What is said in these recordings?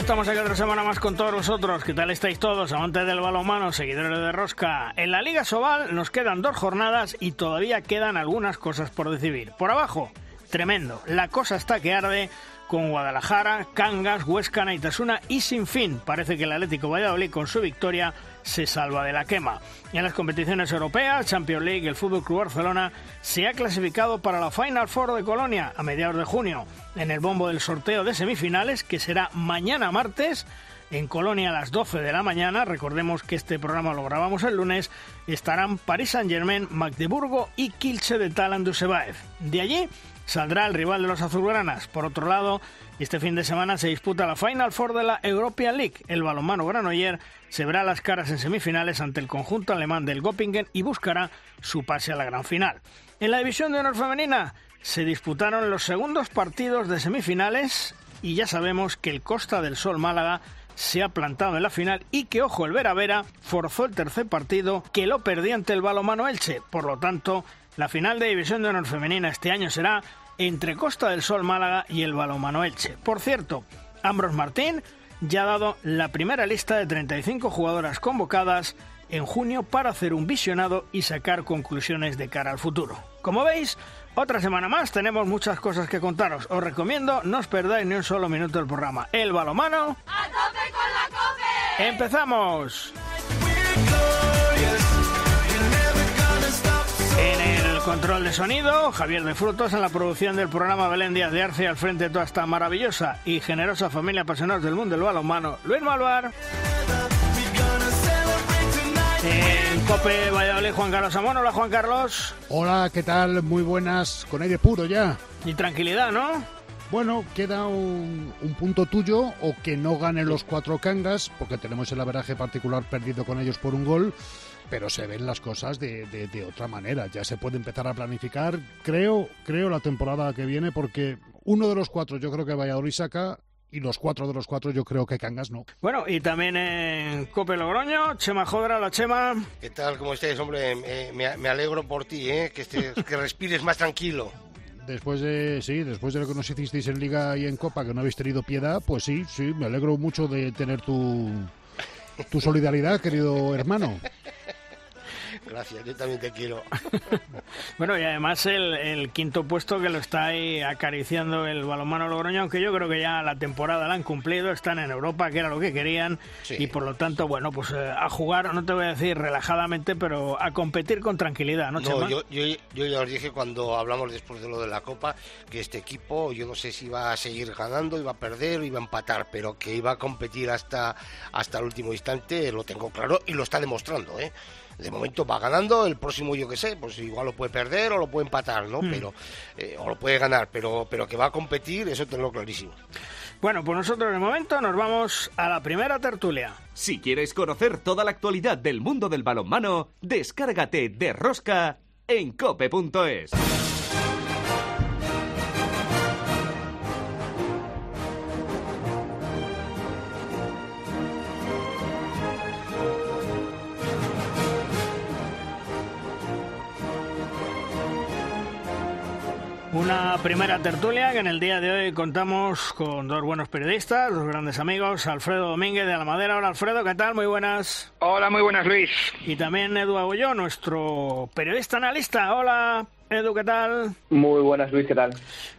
estamos aquí otra semana más con todos vosotros. ¿Qué tal estáis todos? Amantes del balonmano, seguidores de Rosca. En la Liga Sobal nos quedan dos jornadas y todavía quedan algunas cosas por decidir. Por abajo, tremendo. La cosa está que arde con Guadalajara, Cangas, Huesca, Naitasuna y sin fin. Parece que el Atlético Valladolid con su victoria se salva de la quema. En las competiciones europeas, Champions League, el Fútbol Club Barcelona se ha clasificado para la Final Four de Colonia a mediados de junio. En el bombo del sorteo de semifinales, que será mañana martes, en Colonia a las 12 de la mañana, recordemos que este programa lo grabamos el lunes, estarán Paris Saint-Germain, Magdeburgo y Kilche de Talan Dusebaev. De allí saldrá el rival de los azulgranas. Por otro lado, este fin de semana se disputa la Final Four de la European League. El balonmano granoller se verá las caras en semifinales ante el conjunto alemán del Göppingen y buscará su pase a la gran final. En la división de honor femenina se disputaron los segundos partidos de semifinales y ya sabemos que el Costa del Sol Málaga se ha plantado en la final y que, ojo, el Vera Vera forzó el tercer partido que lo perdía ante el balomano Elche. Por lo tanto, la final de División de Honor Femenina este año será entre Costa del Sol Málaga y el balomano Elche. Por cierto, Ambros Martín ya ha dado la primera lista de 35 jugadoras convocadas en junio para hacer un visionado y sacar conclusiones de cara al futuro. Como veis, otra semana más tenemos muchas cosas que contaros. Os recomiendo no os perdáis ni un solo minuto del programa. El balomano. ¡A tope con la cope! ¡Empezamos! Control de sonido, Javier de Frutos, en la producción del programa Belén Díaz de Arce, al frente de toda esta maravillosa y generosa familia apasionados del mundo del balonmano, Luis Malvar. En Cope Valladolid, Juan Carlos Amón. Hola, Juan Carlos. Hola, ¿qué tal? Muy buenas, con aire puro ya. Y tranquilidad, ¿no? Bueno, queda un, un punto tuyo o que no ganen los cuatro cangas, porque tenemos el averaje particular perdido con ellos por un gol, pero se ven las cosas de, de- de otra manera. Ya se puede empezar a planificar, creo, creo la temporada que viene, porque uno de los cuatro yo creo que Valladolid saca y los cuatro de los cuatro yo creo que cangas no. Bueno, y también en Cope Logroño, Chema Jodra, la Chema. ¿Qué tal? ¿Cómo estáis, hombre? Eh, me, me alegro por ti, ¿eh? Que, estés- que respires más tranquilo. Después de, sí, después de lo que nos hicisteis en Liga y en Copa, que no habéis tenido piedad, pues sí, sí, me alegro mucho de tener tu, tu solidaridad, querido hermano. Gracias, yo también te quiero. Bueno, y además el, el quinto puesto que lo está ahí acariciando el balonmano Logroño, aunque yo creo que ya la temporada la han cumplido, están en Europa, que era lo que querían, Sí. y por lo tanto, bueno, pues eh, a jugar, no te voy a decir relajadamente, pero a competir con tranquilidad, ¿no, Chema? No, yo, yo, yo ya os dije cuando hablamos después de lo de la Copa que este equipo, yo no sé si iba a seguir ganando, iba a perder o iba a empatar, pero que iba a competir hasta, hasta el último instante, lo tengo claro y lo está demostrando, ¿eh? De momento va ganando, el próximo yo que sé, pues igual lo puede perder o lo puede empatar, ¿no? Hmm. Pero, eh, o lo puede ganar, pero, pero que va a competir, eso tengo clarísimo. Bueno, pues nosotros de momento nos vamos a la primera tertulia. Si quieres conocer toda la actualidad del mundo del balonmano, descárgate de Rosca en cope.es. Una primera tertulia que en el día de hoy contamos con dos buenos periodistas, dos grandes amigos, Alfredo Domínguez de la Madera. Hola Alfredo, ¿qué tal? Muy buenas. Hola, muy buenas, Luis. Y también Edu Agulló, nuestro periodista analista. Hola Edu, ¿qué tal? Muy buenas, Luis, ¿qué tal?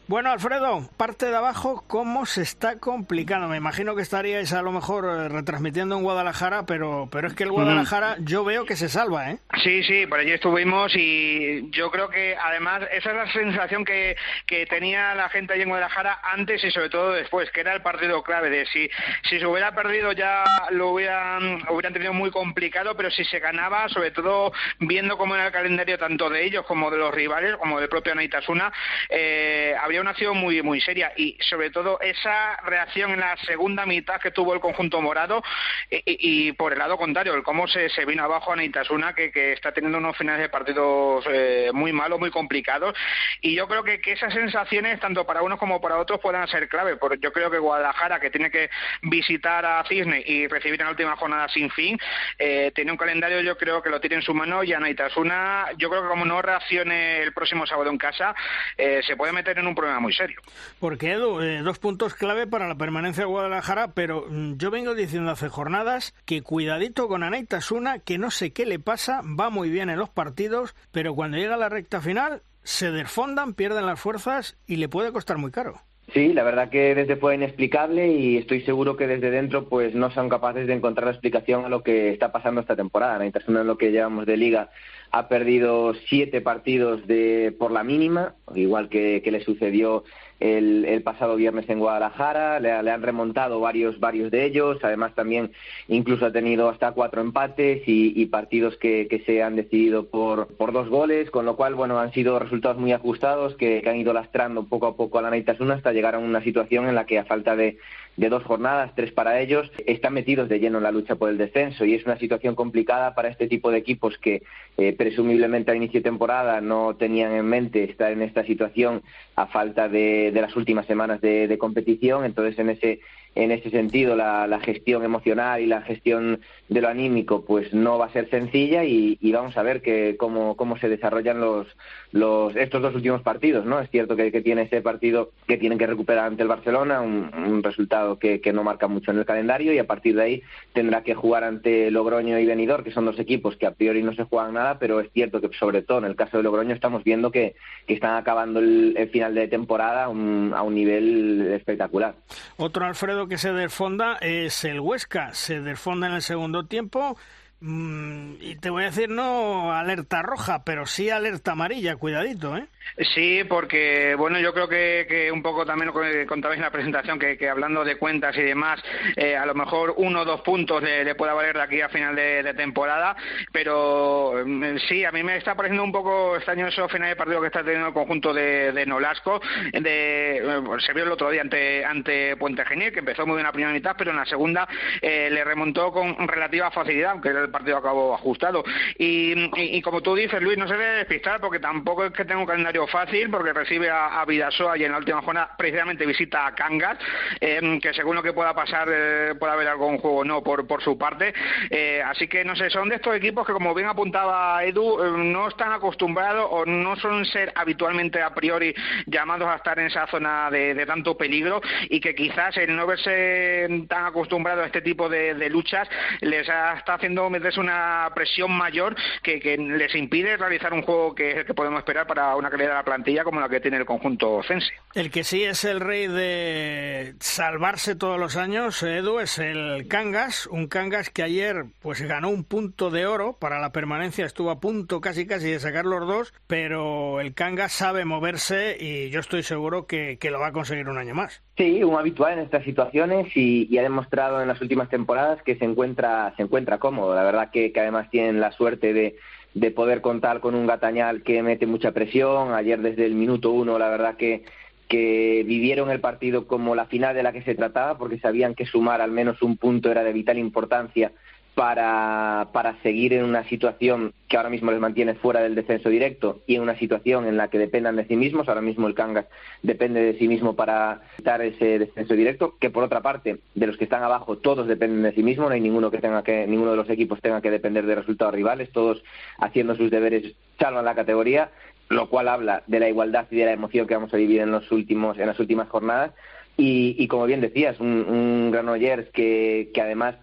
Bueno, Alfredo, parte de abajo, ¿cómo se está complicando? Me imagino que estaríais a lo mejor eh, retransmitiendo en Guadalajara, pero, pero es que el Guadalajara yo veo que se salva, ¿eh? Sí, sí, por allí estuvimos y yo creo que además esa es la sensación que, que tenía la gente allí en Guadalajara antes y sobre todo después, que era el partido clave de si, si se hubiera perdido ya lo hubieran, hubieran tenido muy complicado, pero si se ganaba, sobre todo viendo cómo era el calendario tanto de ellos como de los rivales, como del propio Anaitasuna, eh, habría una acción muy, muy seria. Y sobre todo esa reacción en la segunda mitad que tuvo el conjunto morado y, por el lado contrario, el cómo se, se vino abajo Anaitasuna, que, que está teniendo unos finales de partidos eh, muy malos, muy complicados. Y yo creo que, que esas sensaciones, tanto para unos como para otros, puedan ser clave, porque yo creo que Guadalajara, que tiene que visitar a Cisne y recibir en la última jornada sin fin, eh, tiene un calendario yo creo que lo tiene en su mano y Anaitasuna, yo creo que como no reaccione el próximo sábado en casa, eh, se puede meter en un problema muy serio. Porque Edu, eh, dos puntos clave para la permanencia de Guadalajara, pero mm, yo vengo diciendo hace jornadas que cuidadito con Anaitasuna, que no sé qué le pasa, va muy bien en los partidos, pero cuando llega la recta final se desfondan, pierden las fuerzas y le puede costar muy caro. Sí, la verdad que desde fue inexplicable y estoy seguro que desde dentro pues no son capaces de encontrar la explicación a lo que está pasando esta temporada. Mientras uno en lo que llevamos de liga ha perdido siete partidos de por la mínima, igual que, que le sucedió el, pasado viernes en Guadalajara, le, han remontado varios, varios de ellos, además también incluso ha tenido hasta cuatro empates y, partidos que, se han decidido por, por dos goles, con lo cual, bueno, han sido resultados muy ajustados que, han ido lastrando poco a poco a la Naitasuna hasta llegar a una situación en la que a falta de, de dos jornadas, tres para ellos, están metidos de lleno en la lucha por el descenso y es una situación complicada para este tipo de equipos que eh, presumiblemente a inicio de temporada no tenían en mente estar en esta situación a falta de, las últimas semanas de, competición. Entonces, en ese en ese sentido la, gestión emocional y la gestión de lo anímico pues no va a ser sencilla y, vamos a ver que cómo, cómo se desarrollan los, los estos dos últimos partidos no es cierto que, tiene ese partido que tienen que recuperar ante el Barcelona un, resultado que, que, no marca mucho en el calendario y a partir de ahí tendrá que jugar ante Logroño y Benidorm que son dos equipos que a priori no se juegan nada pero es cierto que sobre todo en el caso de Logroño estamos viendo que, que están acabando el, final de temporada a un nivel espectacular. Otro Alfredo que se desfonda es el Huesca. Se desfonda en el segundo tiempo. Mm, y te voy a decir no alerta roja, pero sí alerta amarilla, cuidadito, ¿eh? Sí, porque bueno, yo creo que, un poco también lo que contabais en la presentación, que, hablando de cuentas y demás, eh, a lo mejor uno o dos puntos le, pueda valer de aquí a final de, temporada, pero mm, sí, a mí me está pareciendo un poco extraño eso final de partido que está teniendo el conjunto de, Nolasco. De, eh, se vio el otro día ante, ante Puente Genier, que empezó muy bien la primera mitad, pero en la segunda eh, le remontó con relativa facilidad, aunque el partido acabó ajustado. Y, como tú dices, Luis, no se debe despistar porque tampoco es que tenga un calendario fácil porque recibe a, Vidasoa y en la última jornada precisamente visita a Cangas, em, que según lo que pueda pasar eh, puede haber algún juego no por, por su parte. Eh, así que no sé, son de estos equipos que como bien apuntaba Edu, em, no están acostumbrados o no suelen ser habitualmente a priori llamados a estar en esa zona de, tanto peligro y que quizás el no verse tan acostumbrado a este tipo de, luchas les está haciendo meterse una presión mayor que, les impide realizar un juego que, que podemos esperar para una calidad la plantilla como la que tiene el conjunto Cense. El que sí es el rey de salvarse todos los años, Edu, es el Cangas, un Cangas que ayer pues ganó un punto de oro para la permanencia, estuvo a punto casi casi de sacar los dos, pero el Cangas sabe moverse y yo estoy seguro que, lo va a conseguir un año más. Sí, un habitual en estas situaciones y, ha demostrado en las últimas temporadas que se encuentra, se encuentra cómodo. La verdad que, que además tienen la suerte de de poder contar con un Gatañal que mete mucha presión. Ayer desde el minuto uno, la verdad que, que vivieron el partido como la final de la que se trataba, porque sabían que sumar al menos un punto era de vital importancia para, para seguir en una situación que ahora mismo les mantiene fuera del descenso directo y en una situación en la que dependan de sí mismos. Ahora mismo el Cangas depende de sí mismo para evitar ese descenso directo, que por otra parte, de los que están abajo, todos dependen de sí mismos, no hay ninguno que tenga que, ninguno de los equipos tenga que depender de resultados rivales, todos haciendo sus deberes salvan la categoría, lo cual habla de la igualdad y de la emoción que vamos a vivir en los últimos, en las últimas jornadas. Y, como bien decías, un, un Granollers que, que además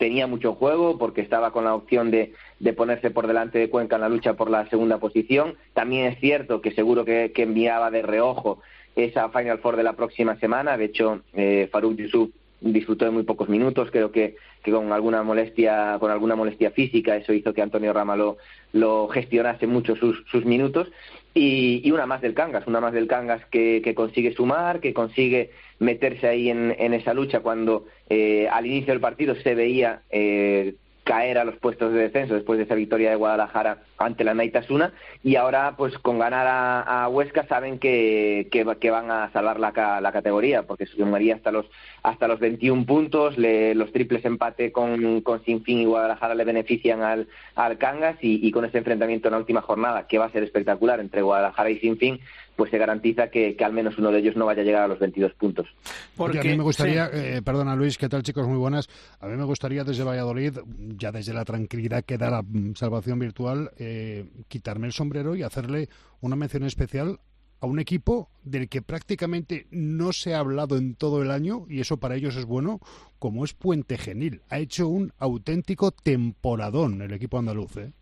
tenía mucho juego porque estaba con la opción de, de, ponerse por delante de Cuenca en la lucha por la segunda posición. También es cierto que seguro que, enviaba de reojo esa Final Four de la próxima semana. De hecho, eh, Farouk Yusuf disfrutó de muy pocos minutos, creo que, con alguna molestia, con alguna molestia física, eso hizo que Antonio Rama lo, gestionase mucho sus, sus minutos. Y, y, una más del Cangas, una más del Cangas que, que consigue sumar, que consigue meterse ahí en, esa lucha cuando eh, al inicio del partido se veía eh, caer a los puestos de descenso después de esa victoria de Guadalajara ante la Naitasuna y ahora pues con ganar a, Huesca saben que, que, van a salvar la, la categoría porque sumaría hasta los hasta los 21 puntos los triples empate con, con Sinfín y Guadalajara le benefician al, al Cangas y, y, con este enfrentamiento en la última jornada que va a ser espectacular entre Guadalajara y Sinfín pues se garantiza que, al menos uno de ellos no vaya a llegar a los 22 puntos. Porque a mí me gustaría, eh, perdona Luis, ¿qué tal chicos? Muy buenas. A mí me gustaría desde Valladolid, ya desde la tranquilidad que da la mm, salvación virtual, eh, quitarme el sombrero y hacerle una mención especial a un equipo del que prácticamente no se ha hablado en todo el año, y eso para ellos es bueno, como es Puente Genil. Ha hecho un auténtico temporadón el equipo andaluz. ¿eh?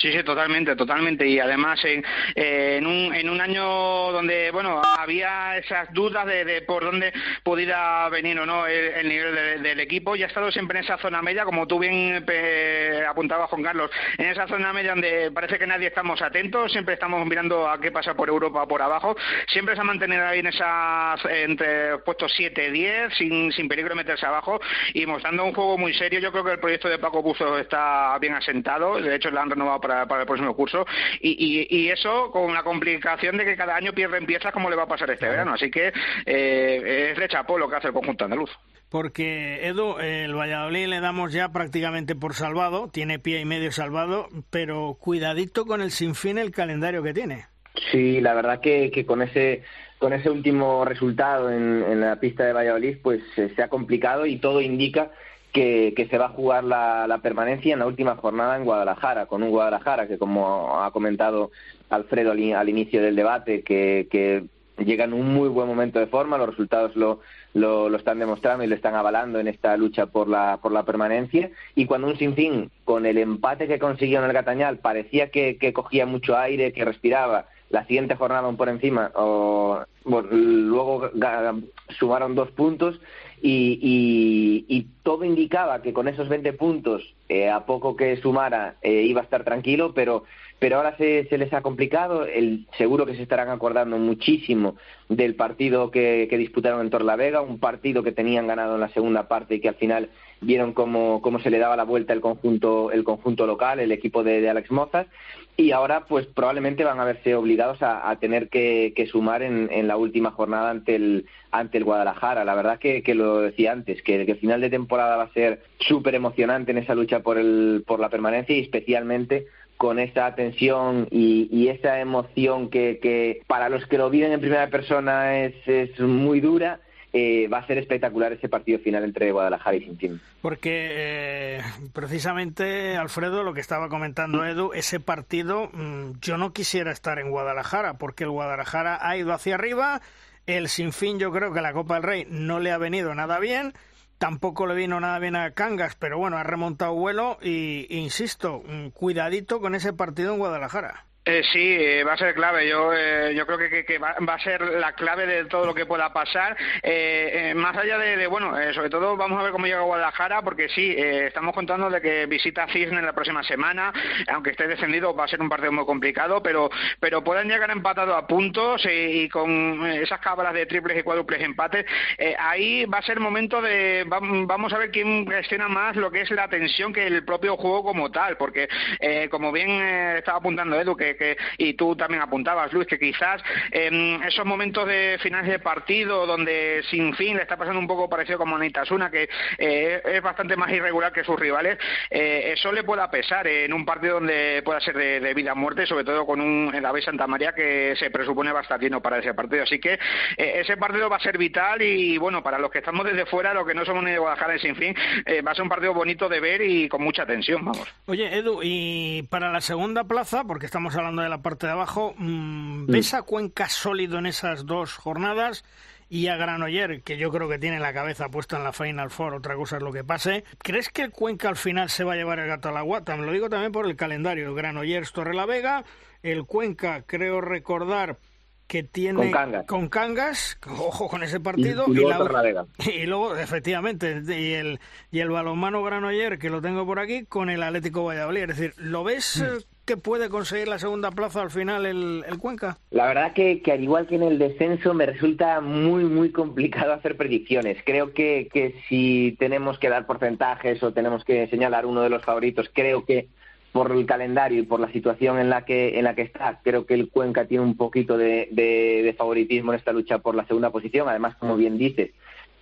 Sí, sí, totalmente, totalmente. Y además en, en, un, en un año donde, bueno, había esas dudas de, por dónde pudiera venir o no el, nivel del equipo, y ha estado siempre en esa zona media, como tú bien eh, apuntabas, Juan Carlos, en esa zona media donde parece que nadie estamos atentos, siempre estamos mirando a qué pasa por Europa por abajo, siempre se ha mantenido ahí en esas, entre puestos 7, 10, sin, sin peligro de meterse abajo, y mostrando un juego muy serio. Yo creo que el proyecto de Paco Buzo está bien asentado, de hecho, lo han renovado para, el próximo curso. Y, eso con la complicación de que cada año pierden piezas como le va a pasar este verano. Así que eh, es de chapó lo que hace el conjunto andaluz. Porque, Edu, el Valladolid le damos ya prácticamente por salvado, tiene pie y medio salvado, pero cuidadito con el sinfín el calendario que tiene. Sí, la verdad que, que con ese con ese último resultado en, en la pista de Valladolid, pues se ha complicado y todo indica que, se va a jugar la, permanencia en la última jornada en Guadalajara, con un Guadalajara que, como ha comentado Alfredo al, inicio del debate, que, llega en un muy buen momento de forma, los resultados lo, lo, están demostrando y lo están avalando en esta lucha por la, por la permanencia, y cuando un sinfín, con el empate que consiguió en el Gatañal, parecía que, que cogía mucho aire, que respiraba, la siguiente jornada por encima, o, luego sumaron dos puntos y, y, todo indicaba que con esos 20 puntos, eh, a poco que sumara, eh, iba a estar tranquilo, pero, pero ahora se, se les ha complicado. El, seguro que se estarán acordando muchísimo del partido que, que disputaron en Torlavega, un partido que tenían ganado en la segunda parte y que al final vieron cómo, cómo se le daba la vuelta el conjunto, el conjunto local, el equipo de, Alex Mozas, y ahora pues probablemente van a verse obligados a, tener que, sumar en, en, la última jornada ante el, ante el Guadalajara. La verdad que, que lo decía antes, que, el final de temporada va a ser súper emocionante en esa lucha por, el, por la permanencia y especialmente con esa tensión y, esa emoción que, que, para los que lo viven en primera persona es, es muy dura eh, va a ser espectacular ese partido final entre Guadalajara y Sintín. Porque eh, precisamente, Alfredo, lo que estaba comentando Edu, ese partido mm, yo no quisiera estar en Guadalajara, porque el Guadalajara ha ido hacia arriba, el Sinfín yo creo que la Copa del Rey no le ha venido nada bien, tampoco le vino nada bien a Cangas, pero bueno, ha remontado vuelo y, insisto, mm, cuidadito con ese partido en Guadalajara. Eh, sí, eh, va a ser clave. Yo, eh, yo creo que, va, a ser la clave de todo lo que pueda pasar. más allá de, bueno, sobre todo vamos a ver cómo llega Guadalajara, porque sí, estamos contando de que visita Cisne la próxima semana, aunque esté descendido va a ser un partido muy complicado, pero pero pueden llegar empatados a puntos y, con esas cabras de triples y cuádruples empates. ahí va a ser momento de vamos a ver quién gestiona más lo que es la tensión que el propio juego como tal, porque como bien estaba apuntando Edu que y tú también apuntabas, Luis, que quizás en esos momentos de finales de partido donde sin fin le está pasando un poco parecido como a Nitasuna, que eh, es bastante más irregular que sus rivales, eh, eso le pueda pesar en un partido donde pueda ser de, vida o muerte, sobre todo con un la B Santa María que se presupone bastante para ese partido. Así que eh, ese partido va a ser vital y, bueno, para los que estamos desde fuera, los que no somos ni de Guadalajara ni sin fin, va a ser un partido bonito de ver y con mucha tensión, vamos. Oye, Edu, y para la segunda plaza, porque estamos hablando de la parte de abajo, mm, ¿ves a Cuenca sólido en esas dos jornadas? y a Granoller, que yo creo que tiene la cabeza puesta en la Final Four, otra cosa es lo que pase. ¿Crees que el Cuenca al final se va a llevar el gato a la guata? Me lo digo también por el calendario. Granollers, Torre la Vega, el Cuenca, creo recordar que tiene con Cangas, con Cangas ojo con ese partido y, luego, y, luego efectivamente y el y el balonmano Granoller que lo tengo por aquí con el Atlético Valladolid es decir lo ves mm. Que puede conseguir la segunda plaza al final el, Cuenca? La verdad que, al igual que en el descenso me resulta muy muy complicado hacer predicciones. Creo que, que si tenemos que dar porcentajes o tenemos que señalar uno de los favoritos, creo que por el calendario y por la situación en la que en la que está, creo que el Cuenca tiene un poquito de, de, favoritismo en esta lucha por la segunda posición. Además, como bien dices,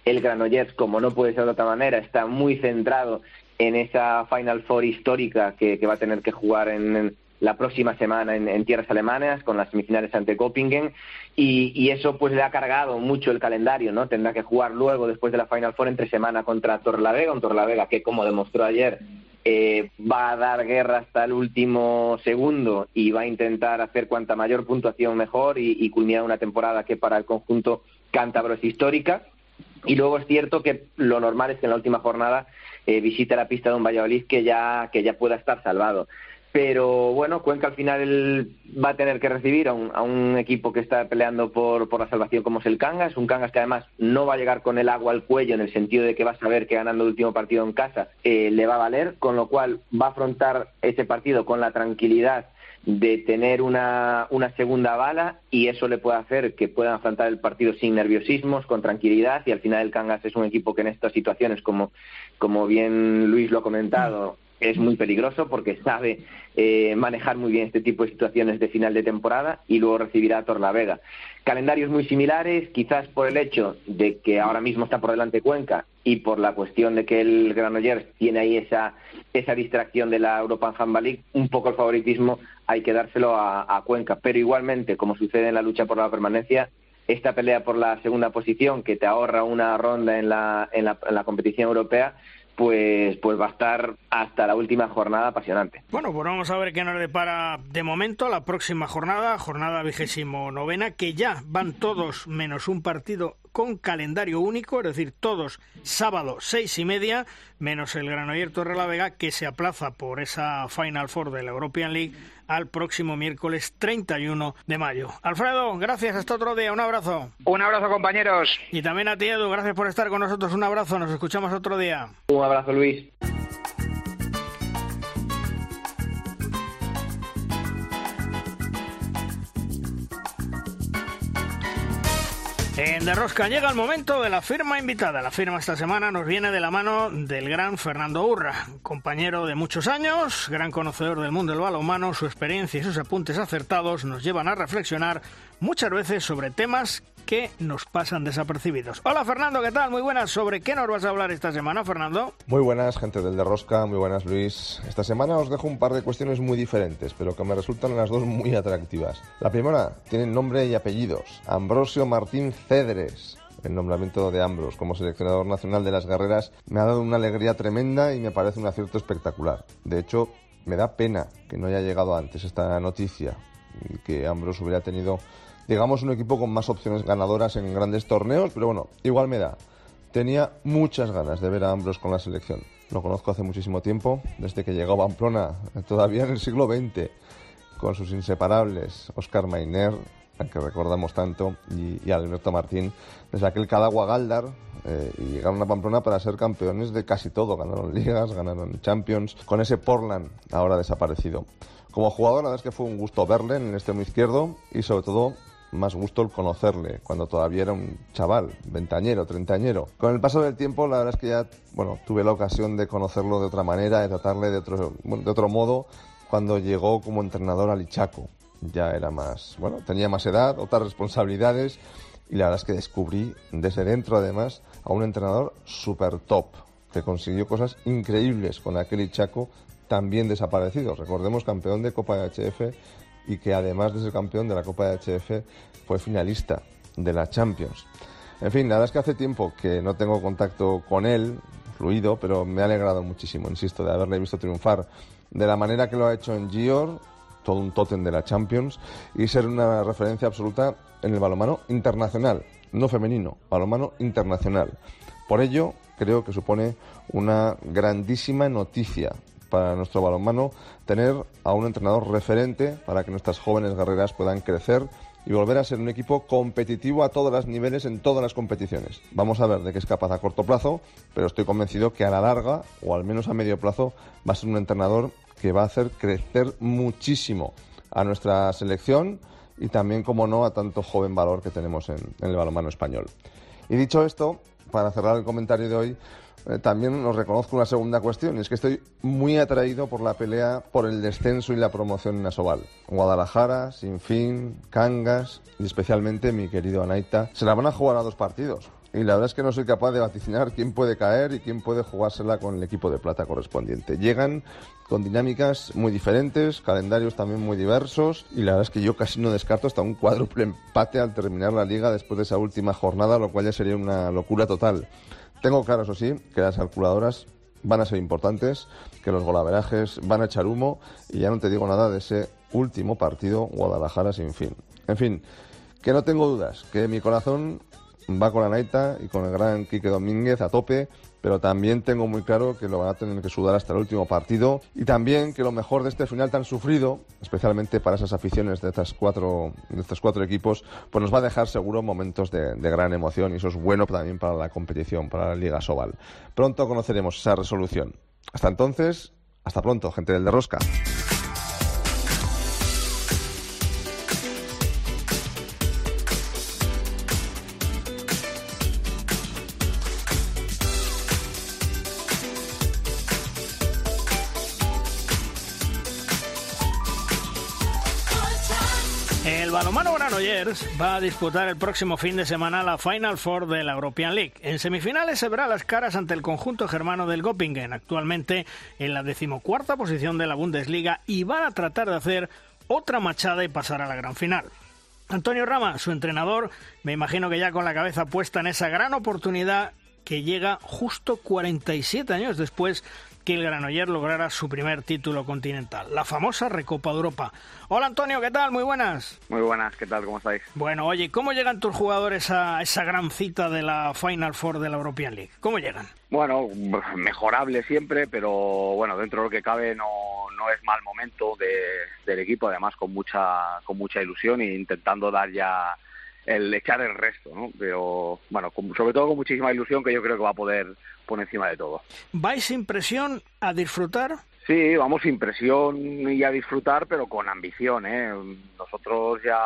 el Granollers, como no puede ser de otra manera, está muy centrado en esa Final Four histórica que, va a tener que jugar en, la próxima semana en, tierras alemanas con las semifinales ante Göppingen y, eso pues le ha cargado mucho el calendario, ¿no? Tendrá que jugar luego después de la Final Four entre semana contra Torlavega, un Torlavega que como demostró ayer eh, va a dar guerra hasta el último segundo y va a intentar hacer cuanta mayor puntuación mejor y, culminar una temporada que para el conjunto cántabro es histórica. Y luego es cierto que lo normal es que en la última jornada eh, visite la pista de un Valladolid que ya, que ya pueda estar salvado. Pero bueno, Cuenca al final va a tener que recibir a un, equipo que está peleando por, por, la salvación como es el Cangas, un Cangas que además no va a llegar con el agua al cuello en el sentido de que va a saber que ganando el último partido en casa eh, le va a valer, con lo cual va a afrontar ese partido con la tranquilidad de tener una, una segunda bala y eso le puede hacer que puedan afrontar el partido sin nerviosismos, con tranquilidad y al final el Cangas es un equipo que en estas situaciones, como, como bien Luis lo ha comentado, es muy peligroso porque sabe eh, manejar muy bien este tipo de situaciones de final de temporada y luego recibirá a Torlavega. Calendarios muy similares, quizás por el hecho de que ahora mismo está por delante Cuenca y por la cuestión de que el Granollers tiene ahí esa, esa distracción de la Europa Handball League, un poco el favoritismo hay que dárselo a, a Cuenca. Pero igualmente, como sucede en la lucha por la permanencia, esta pelea por la segunda posición que te ahorra una ronda en la, en la, en la competición europea pues, pues va a estar hasta la última jornada apasionante. Bueno, pues vamos a ver qué nos depara de momento la próxima jornada, jornada vigésimo novena, que ya van todos menos un partido con calendario único, es decir, todos sábado seis y media, menos el Granoller Torre la Vega, que se aplaza por esa Final Four de la European League al próximo miércoles 31 de mayo. Alfredo, gracias, hasta otro día, un abrazo. Un abrazo, compañeros. Y también a ti, Edu, gracias por estar con nosotros, un abrazo, nos escuchamos otro día. Un abrazo, Luis. En De Rosca llega el momento de la firma invitada. La firma esta semana nos viene de la mano del gran Fernando Urra, compañero de muchos años, gran conocedor del mundo del balonmano, su experiencia y sus apuntes acertados nos llevan a reflexionar muchas veces sobre temas que nos pasan desapercibidos. Hola Fernando, ¿qué tal? Muy buenas. ¿Sobre qué nos vas a hablar esta semana, Fernando? Muy buenas, gente del De Rosca, muy buenas Luis. Esta semana os dejo un par de cuestiones muy diferentes, pero que me resultan las dos muy atractivas. La primera tiene nombre y apellidos. Ambrosio Martín Cedres el nombramiento de Ambros como seleccionador nacional de las guerreras me ha dado una alegría tremenda y me parece un acierto espectacular. De hecho, me da pena que no haya llegado antes esta noticia y que Ambros hubiera tenido digamos, un equipo con más opciones ganadoras en grandes torneos, pero bueno, igual me da. Tenía muchas ganas de ver a Ambros con la selección. Lo conozco hace muchísimo tiempo, desde que llegó a Pamplona, todavía en el siglo XX, con sus inseparables Oscar Mainer, al que recordamos tanto, y, Alberto Martín, desde aquel Cadagua Galdar, eh, y llegaron a Pamplona para ser campeones de casi todo. Ganaron ligas, ganaron Champions, con ese Portland ahora desaparecido. Como jugador, la verdad es que fue un gusto verle en el extremo izquierdo y sobre todo más gusto el conocerle, cuando todavía era un chaval, ventañero, treintañero. Con el paso del tiempo, la verdad es que ya, bueno, tuve la ocasión de conocerlo de otra manera, de tratarle de otro, de otro modo, cuando llegó como entrenador al Ichaco. Ya era más, bueno, tenía más edad, otras responsabilidades, y la verdad es que descubrí desde dentro, además, a un entrenador super top, que consiguió cosas increíbles con aquel Ichaco también desaparecido. Recordemos campeón de Copa de HF y que además de ser campeón de la Copa de HF fue finalista de la Champions. En fin, la es que hace tiempo que no tengo contacto con él, fluido, pero me ha alegrado muchísimo, insisto, de haberle visto triunfar de la manera que lo ha hecho en Gior, todo un tótem de la Champions, y ser una referencia absoluta en el balonmano internacional, no femenino, balonmano internacional. Por ello, creo que supone una grandísima noticia para nuestro balonmano tener a un entrenador referente para que nuestras jóvenes guerreras puedan crecer y volver a ser un equipo competitivo a todos los niveles en todas las competiciones. Vamos a ver de qué es capaz a corto plazo, pero estoy convencido que a la larga, o al menos a medio plazo, va a ser un entrenador que va a hacer crecer muchísimo a nuestra selección y también, como no, a tanto joven valor que tenemos en, en el balonmano español. Y dicho esto, para cerrar el comentario de hoy, eh, también os reconozco una segunda cuestión, y es que estoy muy atraído por la pelea por el descenso y la promoción en Asobal. Guadalajara, Sinfín, Cangas y especialmente mi querido Anaita se la van a jugar a dos partidos. Y la verdad es que no soy capaz de vaticinar quién puede caer y quién puede jugársela con el equipo de plata correspondiente. Llegan con dinámicas muy diferentes, calendarios también muy diversos y la verdad es que yo casi no descarto hasta un cuádruple empate al terminar la liga después de esa última jornada, lo cual ya sería una locura total. Tengo claro, eso sí, que las calculadoras van a ser importantes, que los golaverajes van a echar humo y ya no te digo nada de ese último partido Guadalajara sin fin. En fin, que no tengo dudas, que mi corazón va con la Naita y con el gran Quique Domínguez a tope, pero también tengo muy claro que lo van a tener que sudar hasta el último partido y también que lo mejor de este final tan sufrido, especialmente para esas aficiones de, estas cuatro, de estos cuatro equipos, pues nos va a dejar seguro momentos de, de gran emoción y eso es bueno también para la competición, para la Liga Sobal. Pronto conoceremos esa resolución. Hasta entonces, hasta pronto, gente del de Rosca. Va a disputar el próximo fin de semana la Final Four de la European League. En semifinales se verá las caras ante el conjunto germano del Göppingen, actualmente en la decimocuarta posición de la Bundesliga, y van a tratar de hacer otra machada y pasar a la gran final. Antonio Rama, su entrenador, me imagino que ya con la cabeza puesta en esa gran oportunidad que llega justo 47 años después que el Granoller lograra su primer título continental, la famosa Recopa de Europa. Hola Antonio, ¿qué tal? Muy buenas. Muy buenas, ¿qué tal? ¿Cómo estáis? Bueno, oye, ¿cómo llegan tus jugadores a esa gran cita de la Final Four de la European League? ¿Cómo llegan? Bueno, mejorable siempre, pero bueno, dentro de lo que cabe no, no es mal momento de, del equipo, además con mucha, con mucha ilusión e intentando dar ya el echar el resto, ¿no? Pero bueno, con, sobre todo con muchísima ilusión que yo creo que va a poder por encima de todo. ¿Vais sin presión a disfrutar? Sí, vamos sin presión y a disfrutar, pero con ambición, ¿eh? Nosotros ya,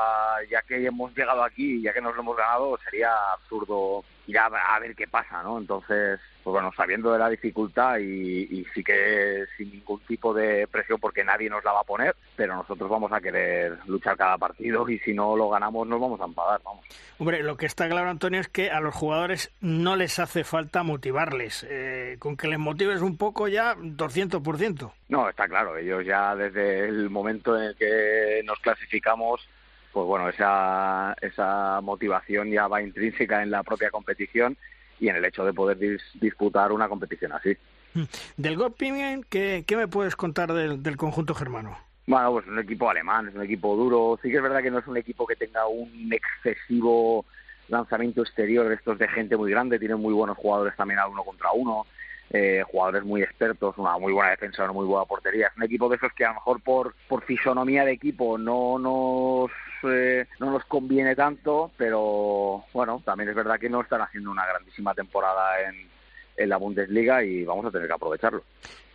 ya que hemos llegado aquí, ya que nos lo hemos ganado, sería absurdo ir a, a ver qué pasa, ¿no? Entonces, pues bueno, sabiendo de la dificultad y, y, sí que sin ningún tipo de presión porque nadie nos la va a poner, pero nosotros vamos a querer luchar cada partido y si no lo ganamos nos vamos a enfadar, vamos. Hombre, lo que está claro, Antonio, es que a los jugadores no les hace falta motivarles. Eh, con que les motives un poco ya, 200%. No, está claro. Ellos ya desde el momento en el que nos clasificamos pues bueno, esa, esa motivación ya va intrínseca en la propia competición y en el hecho de poder dis disputar una competición así. Del Göppingen, ¿qué, ¿qué me puedes contar del, del conjunto germano? Bueno, pues un equipo alemán, es un equipo duro. Sí que es verdad que no es un equipo que tenga un excesivo lanzamiento exterior estos de gente muy grande. Tienen muy buenos jugadores también al uno contra uno. Eh, jugadores muy expertos, una muy buena defensa, una muy buena portería. Es un equipo de esos que a lo mejor por, por fisonomía de equipo no nos eh, no nos conviene tanto, pero bueno, también es verdad que no están haciendo una grandísima temporada en, en la Bundesliga y vamos a tener que aprovecharlo.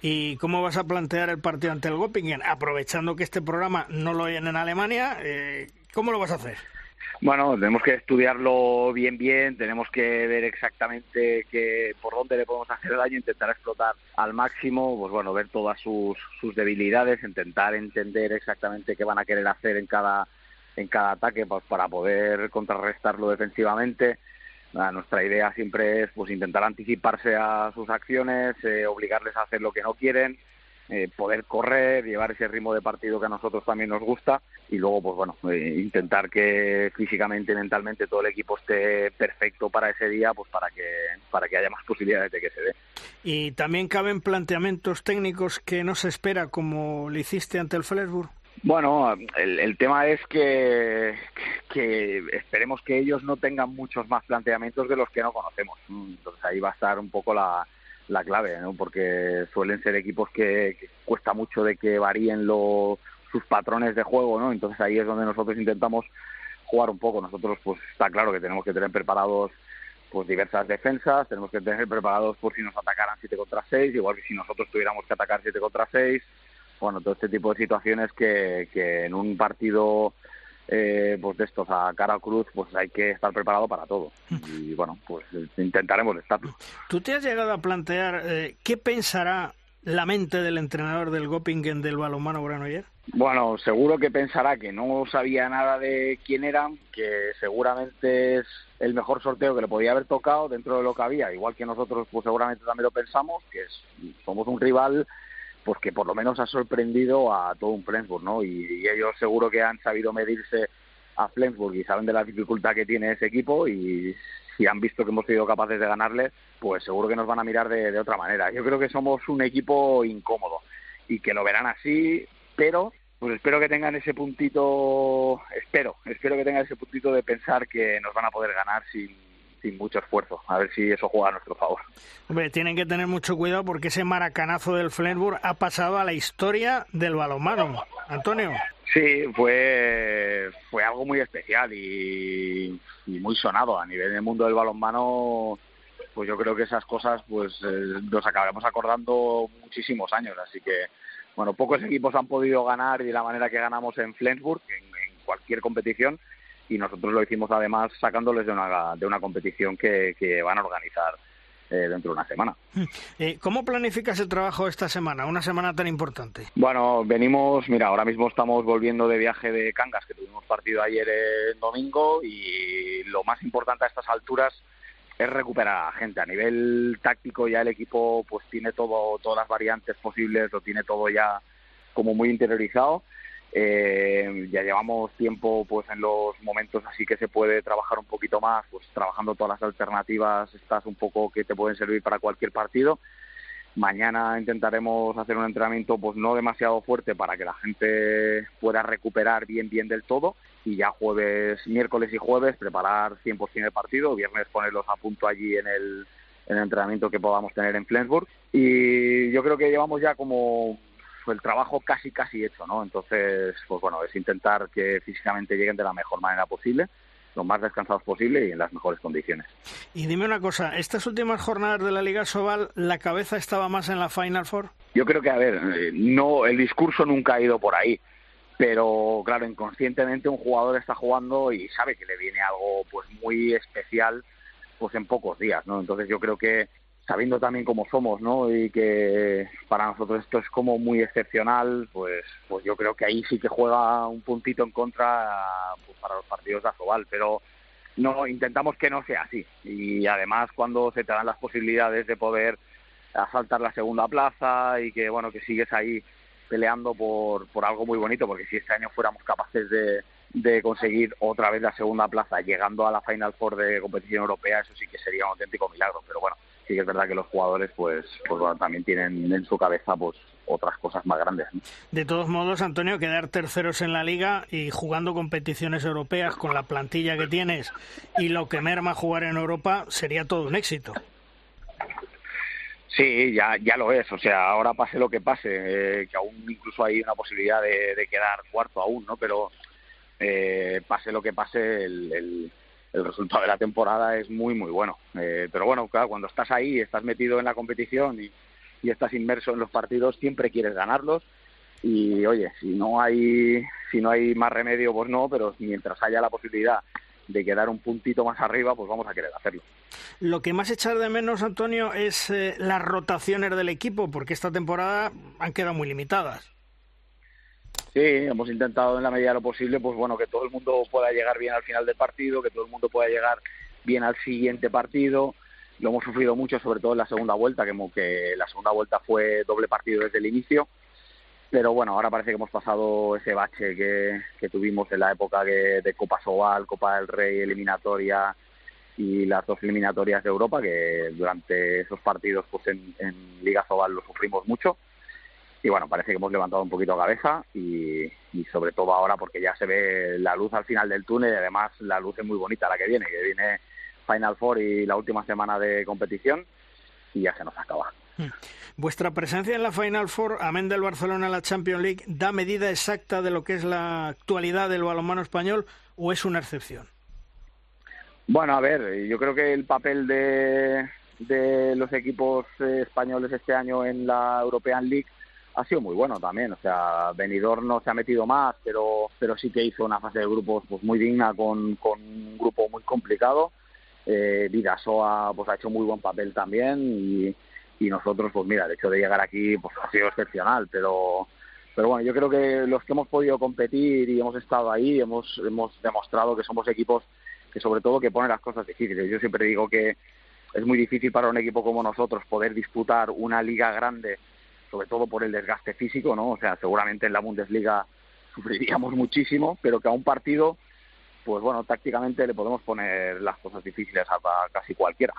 ¿Y cómo vas a plantear el partido ante el Göppingen? Aprovechando que este programa no lo oyen en Alemania, eh, ¿cómo lo vas a hacer? Bueno, tenemos que estudiarlo bien, bien, tenemos que ver exactamente que, por dónde le podemos hacer daño, intentar explotar al máximo, pues bueno, ver todas sus, sus debilidades, intentar entender exactamente qué van a querer hacer en cada, en cada ataque pues, para poder contrarrestarlo defensivamente. Nuestra idea siempre es pues intentar anticiparse a sus acciones, eh, obligarles a hacer lo que no quieren, eh, poder correr, llevar ese ritmo de partido que a nosotros también nos gusta y luego pues bueno eh, intentar que físicamente y mentalmente todo el equipo esté perfecto para ese día pues para que para que haya más posibilidades de que se dé y también caben planteamientos técnicos que no se espera como le hiciste ante el Flensburg bueno, el, el, tema es que, que esperemos que ellos no tengan muchos más planteamientos de los que no conocemos. Entonces ahí va a estar un poco la, la clave, ¿no? porque suelen ser equipos que, cuesta mucho de que varíen lo, sus patrones de juego, ¿no? Entonces ahí es donde nosotros intentamos jugar un poco. Nosotros, pues está claro que tenemos que tener preparados pues diversas defensas, tenemos que tener preparados por si nos atacaran 7 contra 6, igual que si nosotros tuviéramos que atacar 7 contra 6 bueno, todo este tipo de situaciones que, que en un partido eh, pues de estos a cara cruz, pues hay que estar preparado para todo. Y bueno, pues intentaremos estarlo. ¿Tú te has llegado a plantear eh, qué pensará la mente del entrenador del Gopingen del balonmano Granoller? Bueno, seguro que pensará que no sabía nada de quién eran, que seguramente es el mejor sorteo que le podía haber tocado dentro de lo que había, igual que nosotros pues seguramente también lo pensamos, que es, somos un rival pues que por lo menos ha sorprendido a todo un Flensburg, ¿no? Y, ellos seguro que han sabido medirse a Flensburg y saben de la dificultad que tiene ese equipo y si han visto que hemos sido capaces de ganarles, pues seguro que nos van a mirar de, de otra manera. Yo creo que somos un equipo incómodo y que lo verán así, pero pues espero que tengan ese puntito, espero, espero que tengan ese puntito de pensar que nos van a poder ganar sin, sin mucho esfuerzo. A ver si eso juega a nuestro favor. Hombre, tienen que tener mucho cuidado porque ese maracanazo del Flensburg ha pasado a la historia del balonmano. Antonio. Sí, fue, fue algo muy especial y, muy sonado a nivel del mundo del balonmano. Pues yo creo que esas cosas pues eh, nos acabaremos acordando muchísimos años. Así que, bueno, pocos equipos han podido ganar de la manera que ganamos en Flensburg, en cualquier competición y nosotros lo hicimos además sacándoles de una, de una competición que, que van a organizar eh, dentro de una semana. Eh, ¿Cómo planificas el trabajo esta semana, una semana tan importante? Bueno, venimos, mira, ahora mismo estamos volviendo de viaje de Cangas, que tuvimos partido ayer en domingo, y lo más importante a estas alturas es recuperar a la gente. A nivel táctico ya el equipo pues tiene todo, todas las variantes posibles, lo tiene todo ya como muy interiorizado eh, ya llevamos tiempo pues en los momentos así que se puede trabajar un poquito más, pues trabajando todas las alternativas estas un poco que te pueden servir para cualquier partido. Mañana intentaremos hacer un entrenamiento pues no demasiado fuerte para que la gente pueda recuperar bien bien del todo y ya jueves, miércoles y jueves preparar 100% el partido, viernes ponerlos a punto allí en el, en el entrenamiento que podamos tener en Flensburg y yo creo que llevamos ya como el trabajo casi casi hecho, ¿no? Entonces, pues bueno, es intentar que físicamente lleguen de la mejor manera posible, lo más descansados posible y en las mejores condiciones. Y dime una cosa, estas últimas jornadas de la Liga Sobal, ¿la cabeza estaba más en la Final Four? Yo creo que, a ver, eh, no, el discurso nunca ha ido por ahí, pero claro, inconscientemente un jugador está jugando y sabe que le viene algo pues muy especial pues en pocos días, ¿no? Entonces yo creo que sabiendo también cómo somos, ¿no? Y que para nosotros esto es como muy excepcional, pues, pues yo creo que ahí sí que juega un puntito en contra pues, para los partidos de Azobal, pero no intentamos que no sea así. Y además cuando se te dan las posibilidades de poder asaltar la segunda plaza y que bueno que sigues ahí peleando por, por algo muy bonito, porque si este año fuéramos capaces de, de conseguir otra vez la segunda plaza, llegando a la Final Four de competición europea, eso sí que sería un auténtico milagro. Pero bueno, sí que es verdad que los jugadores pues, pues también tienen en su cabeza pues otras cosas más grandes. De todos modos, Antonio, quedar terceros en la liga y jugando competiciones europeas con la plantilla que tienes y lo que merma jugar en Europa sería todo un éxito. Sí, ya, ya lo es. O sea, ahora pase lo que pase, eh, que aún incluso hay una posibilidad de, quedar cuarto aún, ¿no? Pero eh, pase lo que pase, el el resultado de la temporada es muy, muy bueno. Eh, pero bueno, claro, cuando estás ahí, estás metido en la competición y, estás inmerso en los partidos, siempre quieres ganarlos. Y oye, si no hay, si no hay más remedio, pues no, pero mientras haya la posibilidad de quedar un puntito más arriba, pues vamos a querer hacerlo. Lo que más echar de menos, Antonio, es eh, las rotaciones del equipo, porque esta temporada han quedado muy limitadas. Sí, hemos intentado en la medida de lo posible, pues bueno, que todo el mundo pueda llegar bien al final del partido, que todo el mundo pueda llegar bien al siguiente partido. Lo hemos sufrido mucho, sobre todo en la segunda vuelta, que, que la segunda vuelta fue doble partido desde el inicio. Pero bueno, ahora parece que hemos pasado ese bache que, que tuvimos en la época de, de Copa Sobal, Copa del Rey, eliminatoria y las dos eliminatorias de Europa, que durante esos partidos pues en, en Liga Sobal lo sufrimos mucho y bueno, parece que hemos levantado un poquito cabeza y, sobre todo ahora porque ya se ve la luz al final del túnel y además la luz es muy bonita la que viene, que viene Final Four y la última semana de competición y ya se nos acaba. Hmm. Vuestra presencia en la Final Four, amén del Barcelona en la Champions League, ¿da medida exacta de lo que es la actualidad del balonmano español o es una excepción? Bueno, a ver, yo creo que el papel de, de los equipos eh, españoles este año en la European League ha sido muy bueno también. O sea, Benidorm no se ha metido más, pero, pero sí que hizo una fase de grupos pues muy digna con, con un grupo muy complicado. Eh, Vidasoa pues ha hecho muy buen papel también y, y nosotros pues mira, el hecho de llegar aquí pues ha sido excepcional, pero pero bueno, yo creo que los que hemos podido competir y hemos estado ahí hemos hemos demostrado que somos equipos que sobre todo que ponen las cosas difíciles. Yo siempre digo que es muy difícil para un equipo como nosotros poder disputar una liga grande sobre todo por el desgaste físico, ¿no? O sea, seguramente en la Bundesliga sufriríamos muchísimo, pero que a un partido, pues bueno, tácticamente le podemos poner las cosas difíciles a casi cualquiera.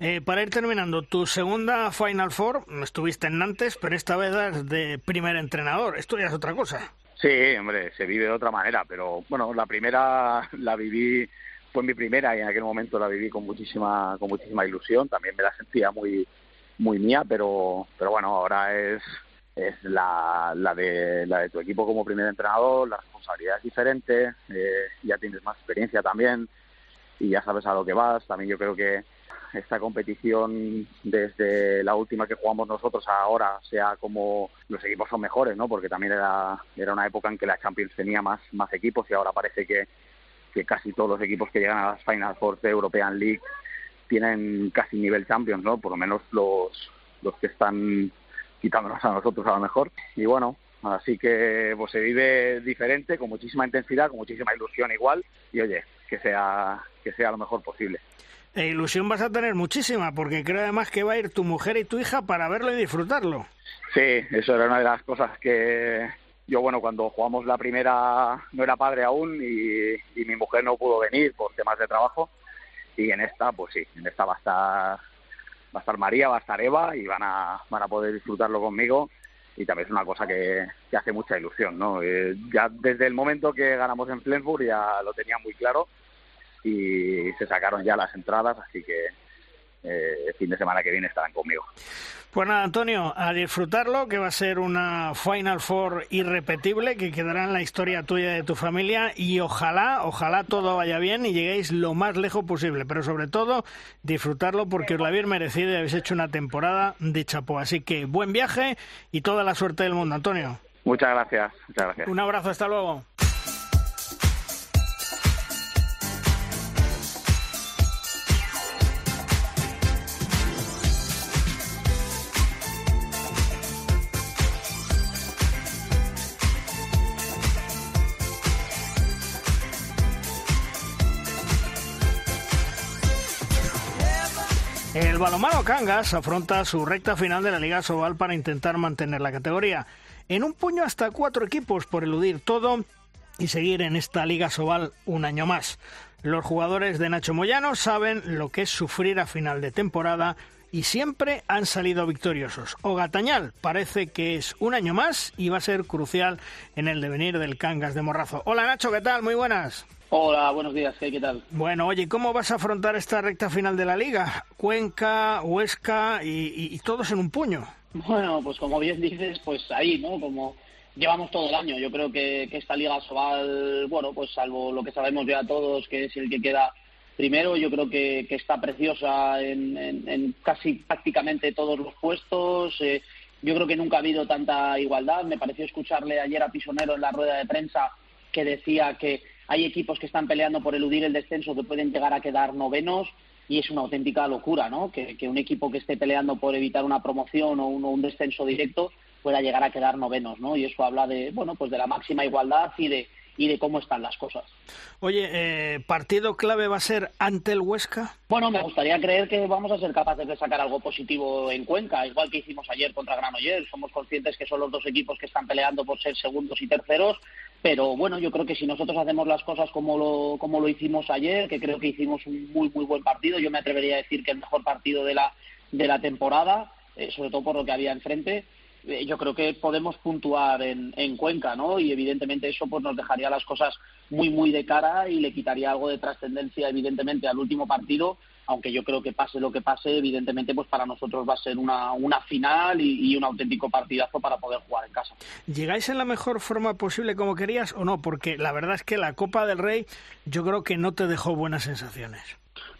Eh, para ir terminando, tu segunda Final Four, estuviste en Nantes, pero esta vez de primer entrenador. Esto ya es otra cosa. Sí, hombre, se vive de otra manera, pero bueno, la primera la viví, fue mi primera y en aquel momento la viví con muchísima, con muchísima ilusión. También me la sentía muy, muy mía, pero, pero bueno, ahora es, es la, la, de, la de tu equipo como primer entrenador, la responsabilidad es diferente, eh, ya tienes más experiencia también y ya sabes a lo que vas. También yo creo que esta competición desde la última que jugamos nosotros ahora sea como los equipos son mejores, ¿no? Porque también era, era una época en que la Champions tenía más, más equipos y ahora parece que, que casi todos los equipos que llegan a las Final Four de European League tienen casi nivel Champions, ¿no? Por lo menos los, los que están quitándonos a nosotros a lo mejor. Y bueno, así que pues se vive diferente, con muchísima intensidad, con muchísima ilusión igual. Y oye, que sea, que sea lo mejor posible. E ilusión vas a tener muchísima, porque creo además que va a ir tu mujer y tu hija para verlo y disfrutarlo. Sí, eso era una de las cosas que yo, bueno, cuando jugamos la primera no era padre aún y, y mi mujer no pudo venir por temas de trabajo y en esta, pues sí, en esta va a estar va a estar María, va a estar Eva y van a, van a poder disfrutarlo conmigo y también es una cosa que, que hace mucha ilusión, ¿no? Eh, ya desde el momento que ganamos en Flensburg ya lo tenía muy claro y se sacaron ya las entradas, así que eh, el fin de semana que viene estarán conmigo. Pues nada, Antonio, a disfrutarlo, que va a ser una Final Four irrepetible, que quedará en la historia tuya y de tu familia, y ojalá, ojalá todo vaya bien y lleguéis lo más lejos posible, pero sobre todo disfrutarlo porque os lo habéis merecido y habéis hecho una temporada de chapo. Así que buen viaje y toda la suerte del mundo, Antonio. Muchas gracias, muchas gracias. Un abrazo, hasta luego. El balomano Cangas afronta su recta final de la Liga Sobal para intentar mantener la categoría. En un puño hasta cuatro equipos por eludir todo y seguir en esta Liga Sobal un año más. Los jugadores de Nacho Moyano saben lo que es sufrir a final de temporada y siempre han salido victoriosos. Ogatañal parece que es un año más y va a ser crucial en el devenir del Cangas de Morrazo. Hola Nacho, ¿qué tal? Muy buenas. Hola, buenos días, ¿qué, tal? Bueno, oye, ¿cómo vas a afrontar esta recta final de la liga? Cuenca, Huesca y, todos en un puño. Bueno, pues como bien dices, pues ahí, ¿no? Como llevamos todo el año. Yo creo que, esta liga Sobal, bueno, pues salvo lo que sabemos ya todos, que es el que queda primero, yo creo que, está preciosa en, casi prácticamente todos los puestos. Eh, yo creo que nunca ha habido tanta igualdad. Me pareció escucharle ayer a Pisonero en la rueda de prensa que decía que hay equipos que están peleando por eludir el descenso que pueden llegar a quedar novenos y es una auténtica locura, ¿no? Que, un equipo que esté peleando por evitar una promoción o un, un, descenso directo pueda llegar a quedar novenos, ¿no? Y eso habla de, bueno, pues de la máxima igualdad y de y de cómo están las cosas. Oye, eh, ¿partido clave va a ser ante el Huesca? Bueno, me gustaría creer que vamos a ser capaces de sacar algo positivo en Cuenca, igual que hicimos ayer contra Granollers. Somos conscientes que son los dos equipos que están peleando por ser segundos y terceros, pero bueno, yo creo que si nosotros hacemos las cosas como lo, como lo hicimos ayer, que creo que hicimos un muy, muy buen partido, yo me atrevería a decir que el mejor partido de la, de la temporada, eh, sobre todo por lo que había enfrente, eh, yo creo que podemos puntuar en, en, Cuenca, ¿no? Y evidentemente eso pues nos dejaría las cosas muy, muy de cara y le quitaría algo de trascendencia, evidentemente, al último partido, aunque yo creo que pase lo que pase, evidentemente, pues para nosotros va a ser una, una final y, un auténtico partidazo para poder jugar en casa. ¿Llegáis en la mejor forma posible como querías o no? Porque la verdad es que la Copa del Rey yo creo que no te dejó buenas sensaciones.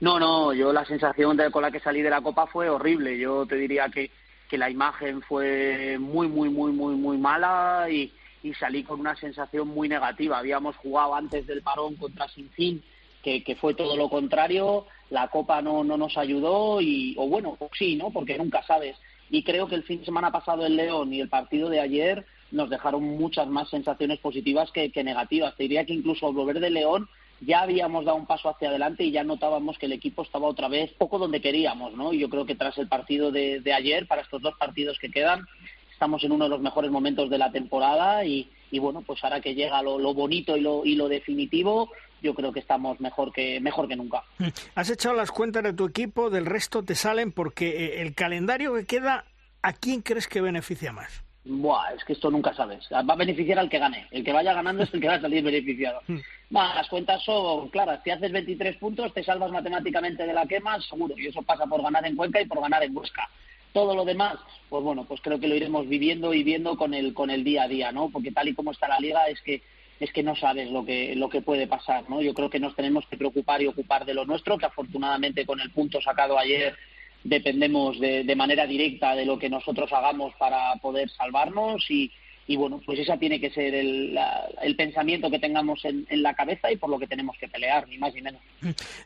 No, no, yo la sensación con la que salí de la Copa fue horrible. Yo te diría que que la imagen fue muy, muy, muy, muy, muy mala y, y salí con una sensación muy negativa. Habíamos jugado antes del parón contra Sinfín, que, que fue todo lo contrario, la Copa no, no nos ayudó y, o bueno, sí, ¿no? Porque nunca sabes. Y creo que el fin de semana pasado el León y el partido de ayer nos dejaron muchas más sensaciones positivas que, que negativas. Te diría que incluso volver de León ya habíamos dado un paso hacia adelante y ya notábamos que el equipo estaba otra vez poco donde queríamos, ¿no? Yo creo que tras el partido de, ayer, para estos dos partidos que quedan, estamos en uno de los mejores momentos de la temporada y, bueno, pues ahora que llega lo, bonito y lo, y lo definitivo, yo creo que estamos mejor que mejor que nunca. Mm. Has echado las cuentas de tu equipo, del resto te salen porque eh, el calendario que queda, ¿a quién crees que beneficia más? Buah, es que esto nunca sabes. Va a beneficiar al que gane. El que vaya ganando es el que va a salir beneficiado. Mm. las cuentas son claras. Si haces 23 puntos, te salvas matemáticamente de la quema, seguro. Y eso pasa por ganar en Cuenca y por ganar en Busca todo lo demás, pues bueno, pues creo que lo iremos viviendo y viendo con el con el día a día, ¿no? Porque tal y como está la liga es que es que no sabes lo que lo que puede pasar, ¿no? Yo creo que nos tenemos que preocupar y ocupar de lo nuestro, que afortunadamente con el punto sacado ayer dependemos de, de manera directa de lo que nosotros hagamos para poder salvarnos y, y bueno, pues esa tiene que ser el, el pensamiento que tengamos en, en, la cabeza y por lo que tenemos que pelear, ni más ni menos.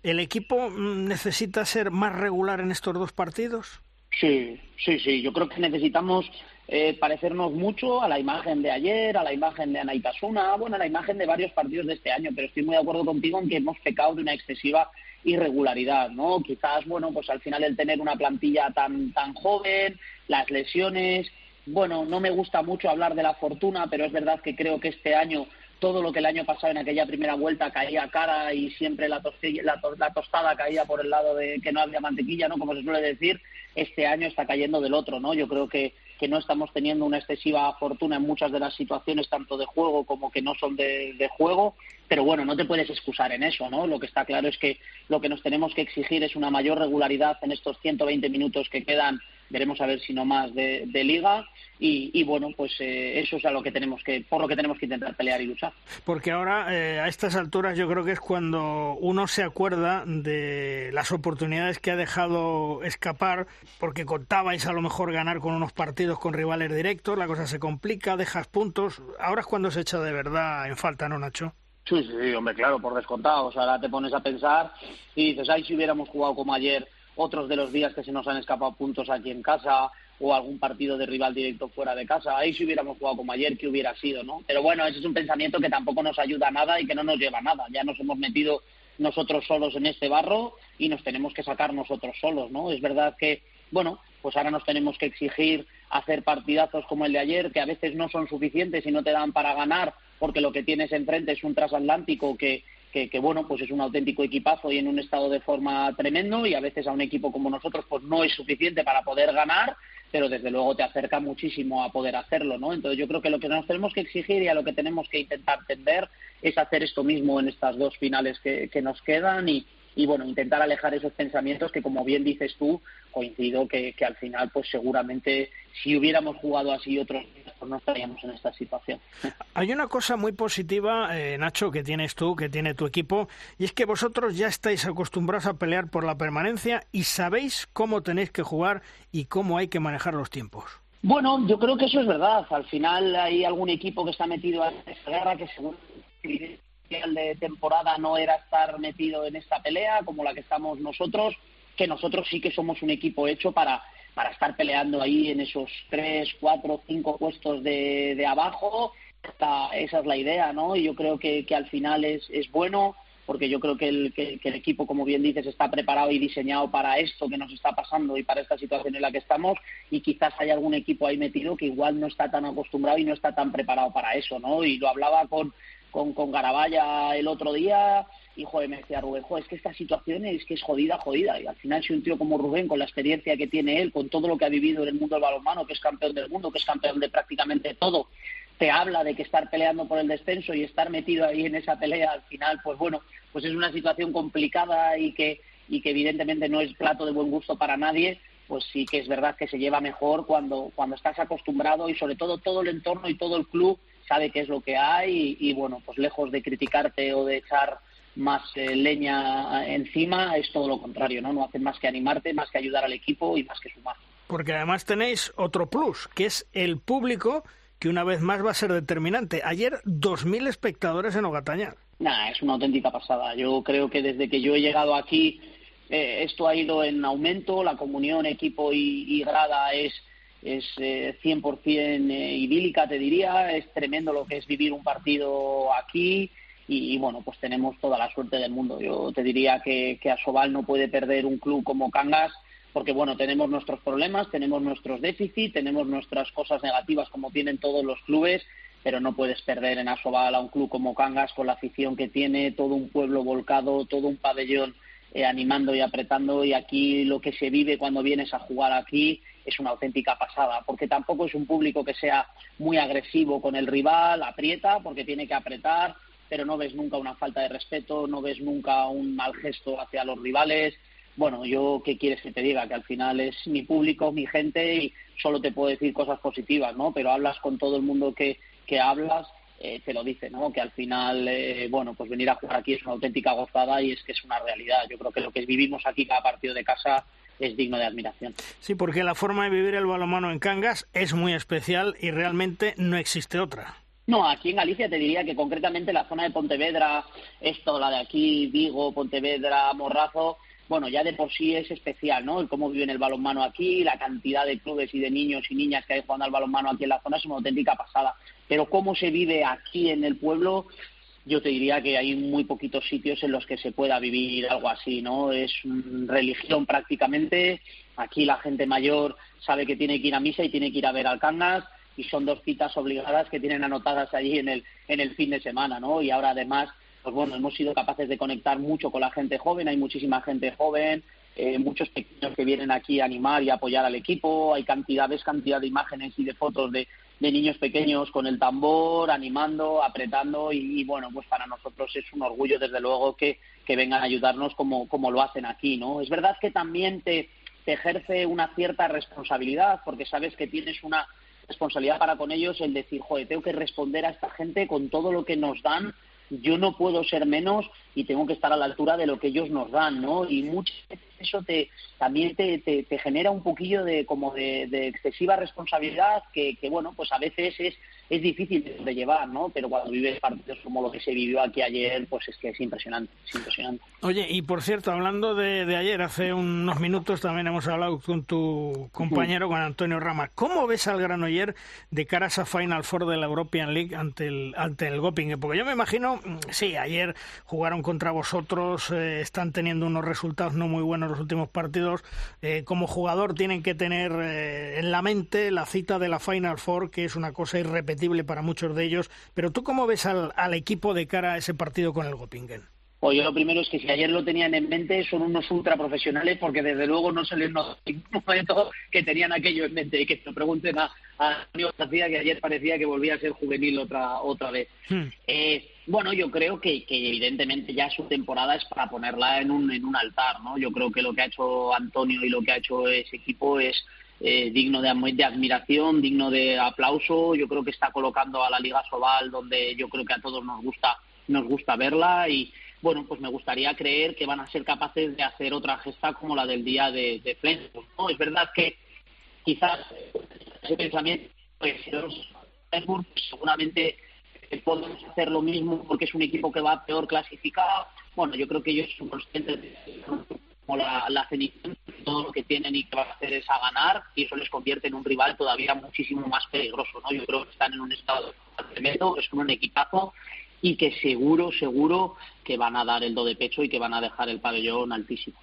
¿El equipo necesita ser más regular en estos dos partidos? Sí, sí, sí. Yo creo que necesitamos eh, parecernos mucho a la imagen de ayer, a la imagen de Anaitasuna, bueno, a la imagen de varios partidos de este año, pero estoy muy de acuerdo contigo en que hemos pecado de una excesiva irregularidad, ¿no? Quizás, bueno, pues al final el tener una plantilla tan, tan joven, las lesiones, bueno, no me gusta mucho hablar de la fortuna, pero es verdad que creo que este año todo lo que el año pasado en aquella primera vuelta caía cara y siempre la, la, tostada caía por el lado de que no había mantequilla, ¿no? Como se suele decir, este año está cayendo del otro, ¿no? Yo creo que, que no estamos teniendo una excesiva fortuna en muchas de las situaciones, tanto de juego como que no son de, juego, pero bueno, no te puedes excusar en eso, ¿no? Lo que está claro es que lo que nos tenemos que exigir es una mayor regularidad en estos 120 minutos que quedan veremos a ver si no más de, liga. Y, bueno pues eh, eso es a lo que tenemos que por lo que tenemos que intentar pelear y luchar. Porque ahora eh, a estas alturas yo creo que es cuando uno se acuerda de las oportunidades que ha dejado escapar porque contabais a lo mejor ganar con unos partidos con rivales directos la cosa se complica dejas puntos. Ahora es cuando se echa de verdad en falta no Nacho Sí, sí, hombre, claro, por descontado. O sea, ahora te pones a pensar y dices, ay, si hubiéramos jugado como ayer otros de los días que se nos han escapado puntos aquí en casa o algún partido de rival directo fuera de casa. Ahí si hubiéramos jugado como ayer, ¿qué hubiera sido? ¿no? Pero bueno, ese es un pensamiento que tampoco nos ayuda a nada y que no nos lleva a nada. Ya nos hemos metido nosotros solos en este barro y nos tenemos que sacar nosotros solos, ¿no? Es verdad que, bueno, pues ahora nos tenemos que exigir hacer partidazos como el de ayer, que a veces no son suficientes y no te dan para ganar, porque lo que tienes enfrente es un transatlántico que, que, bueno, pues es un auténtico equipazo y en un estado de forma tremendo y a veces a un equipo como nosotros pues no es suficiente para poder ganar, pero desde luego te acerca muchísimo a poder hacerlo, ¿no? Entonces yo creo que lo que nos tenemos que exigir y a lo que tenemos que intentar tender es hacer esto mismo en estas dos finales que, que nos quedan y, y bueno, intentar alejar esos pensamientos que, como bien dices tú, coincido que, que al final, pues seguramente si hubiéramos jugado así otros días, pues no estaríamos en esta situación. Hay una cosa muy positiva, eh, Nacho, que tienes tú, que tiene tu equipo, y es que vosotros ya estáis acostumbrados a pelear por la permanencia y sabéis cómo tenéis que jugar y cómo hay que manejar los tiempos. Bueno, yo creo que eso es verdad. Al final hay algún equipo que está metido en esta guerra que según de temporada no era estar metido en esta pelea como la que estamos nosotros, que nosotros sí que somos un equipo hecho para, para estar peleando ahí en esos tres, cuatro, cinco puestos de, de abajo. esa es la idea, ¿no? Y yo creo que, que al final es, es bueno porque yo creo que el, que, el equipo, como bien dices, está preparado y diseñado para esto que nos está pasando y para esta situación en la que estamos y quizás hay algún equipo ahí metido que igual no está tan acostumbrado y no está tan preparado para eso, ¿no? Y lo hablaba con, con, con Garabaya el otro día y joder, me decía Rubén, es que esta situación es que es jodida, jodida. Y al final, si un tío como Rubén, con la experiencia que tiene él, con todo lo que ha vivido en el mundo del balonmano, que es campeón del mundo, que es campeón de prácticamente todo, te habla de que estar peleando por el descenso y estar metido ahí en esa pelea, al final, pues bueno, pues es una situación complicada y que, y que evidentemente no es plato de buen gusto para nadie, pues sí que es verdad que se lleva mejor cuando, cuando estás acostumbrado y sobre todo todo el entorno y todo el club sabe qué es lo que hay y, bueno, pues lejos de criticarte o de echar más eh, leña encima, es todo lo contrario, ¿no? No hacen más que animarte, más que ayudar al equipo y más que sumar. porque además tenéis otro plus, que es el público que una vez más va a ser determinante. Ayer 2.000 espectadores en Ogataña. Nah, es una auténtica pasada. Yo creo que desde que yo he llegado aquí eh, esto ha ido en aumento, la comunión equipo y, grada es es eh, 100% eh, idílica, te diría, es tremendo lo que es vivir un partido aquí y, bueno, pues tenemos toda la suerte del mundo. Yo te diría que, que Asobal no puede perder un club como Cangas porque bueno, tenemos nuestros problemas, tenemos nuestros déficits, tenemos nuestras cosas negativas como tienen todos los clubes, pero no puedes perder en Asobal a un club como Cangas con la afición que tiene, todo un pueblo volcado, todo un pabellón eh, animando y apretando y aquí lo que se vive cuando vienes a jugar aquí es una auténtica pasada, porque tampoco es un público que sea muy agresivo con el rival, aprieta porque tiene que apretar, pero no ves nunca una falta de respeto, no ves nunca un mal gesto hacia los rivales, bueno, yo qué quieres que te diga, que al final es mi público, mi gente y solo te puedo decir cosas positivas, ¿no? Pero hablas con todo el mundo que, que hablas, eh, te lo dice, ¿no? Que al final, eh, bueno, pues venir a jugar aquí es una auténtica gozada y es que es una realidad. Yo creo que lo que vivimos aquí cada partido de casa es digno de admiración. Sí, porque la forma de vivir el balonmano en Cangas es muy especial y realmente no existe otra. No, aquí en Galicia te diría que concretamente la zona de Pontevedra, esto, la de aquí, Vigo, Pontevedra, Morrazo, bueno, ya de por sí es especial, ¿no? El cómo viven el balonmano aquí, la cantidad de clubes y de niños y niñas que hay jugando al balonmano aquí en la zona es una auténtica pasada. Pero cómo se vive aquí en el pueblo, yo te diría que hay muy poquitos sitios en los que se pueda vivir algo así, ¿no? Es religión prácticamente. Aquí la gente mayor sabe que tiene que ir a misa y tiene que ir a ver al Cangas y son dos citas obligadas que tienen anotadas allí en el, en el fin de semana, ¿no? Y ahora además pues bueno, hemos sido capaces de conectar mucho con la gente joven, hay muchísima gente joven, eh, muchos pequeños que vienen aquí a animar y apoyar al equipo, hay cantidades, cantidad de imágenes y de fotos de, niños pequeños con el tambor, animando, apretando y, bueno, pues para nosotros es un orgullo desde luego que, que vengan a ayudarnos como, como lo hacen aquí, ¿no? Es verdad que también te, te ejerce una cierta responsabilidad porque sabes que tienes una responsabilidad para con ellos el decir, joder, tengo que responder a esta gente con todo lo que nos dan yo no puedo ser menos y tengo que estar a la altura de lo que ellos nos dan, ¿no? Y muchas veces eso te, también te, te, genera un poquillo de como de, excesiva responsabilidad que, que, bueno, pues a veces es es difícil de llevar, ¿no? Pero cuando vives partidos como lo que se vivió aquí ayer, pues es que es impresionante, es impresionante. Oye, y por cierto, hablando de, de ayer, hace unos minutos también hemos hablado con tu compañero, con Antonio Rama. ¿Cómo ves al Granoller de cara a esa Final Four de la European League ante el, ante el Goping? Porque yo me imagino, sí, ayer jugaron contra vosotros, eh, están teniendo unos resultados no muy buenos los últimos partidos. Eh, como jugador tienen que tener eh, en la mente la cita de la Final Four, que es una cosa irrepetible para muchos de ellos. Pero tú cómo ves al, al equipo de cara a ese partido con el Gopingen? Pues yo lo primero es que si ayer lo tenían en mente son unos ultra profesionales porque desde luego no se les notó en ningún momento que tenían aquello en mente y que se pregunten a, a Antonio García que ayer parecía que volvía a ser juvenil otra otra vez. Hmm. Eh, bueno, yo creo que, que, evidentemente ya su temporada es para ponerla en un, en un altar, ¿no? Yo creo que lo que ha hecho Antonio y lo que ha hecho ese equipo es eh, digno de, de, admiración, digno de aplauso. Yo creo que está colocando a la Liga Sobal donde yo creo que a todos nos gusta nos gusta verla y bueno, pues me gustaría creer que van a ser capaces de hacer otra gesta como la del día de, de ¿no? Es verdad que quizás ese pensamiento pues, seguramente podemos hacer lo mismo porque es un equipo que va peor clasificado. Bueno, yo creo que ellos son conscientes de como la, la todo lo que tienen y que van a hacer es a ganar y eso les convierte en un rival todavía muchísimo más peligroso, ¿no? Yo creo que están en un estado tremendo, es un equipazo y que seguro, seguro que van a dar el do de pecho y que van a dejar el pabellón altísimo.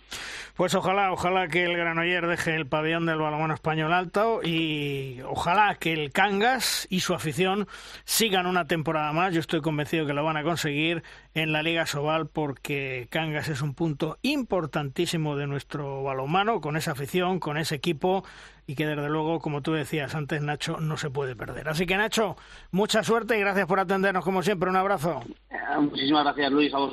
Pues ojalá, ojalá que el Granoller deje el pabellón del balonmano español alto y ojalá que el Cangas y su afición sigan una temporada más. Yo estoy convencido que lo van a conseguir en la Liga Sobal porque Cangas es un punto importantísimo de nuestro balonmano con esa afición, con ese equipo y que desde luego, como tú decías antes, Nacho, no se puede perder. Así que Nacho, mucha suerte y gracias por atendernos como siempre. Un abrazo. Eh, muchísimas gracias Luis, a vosotros.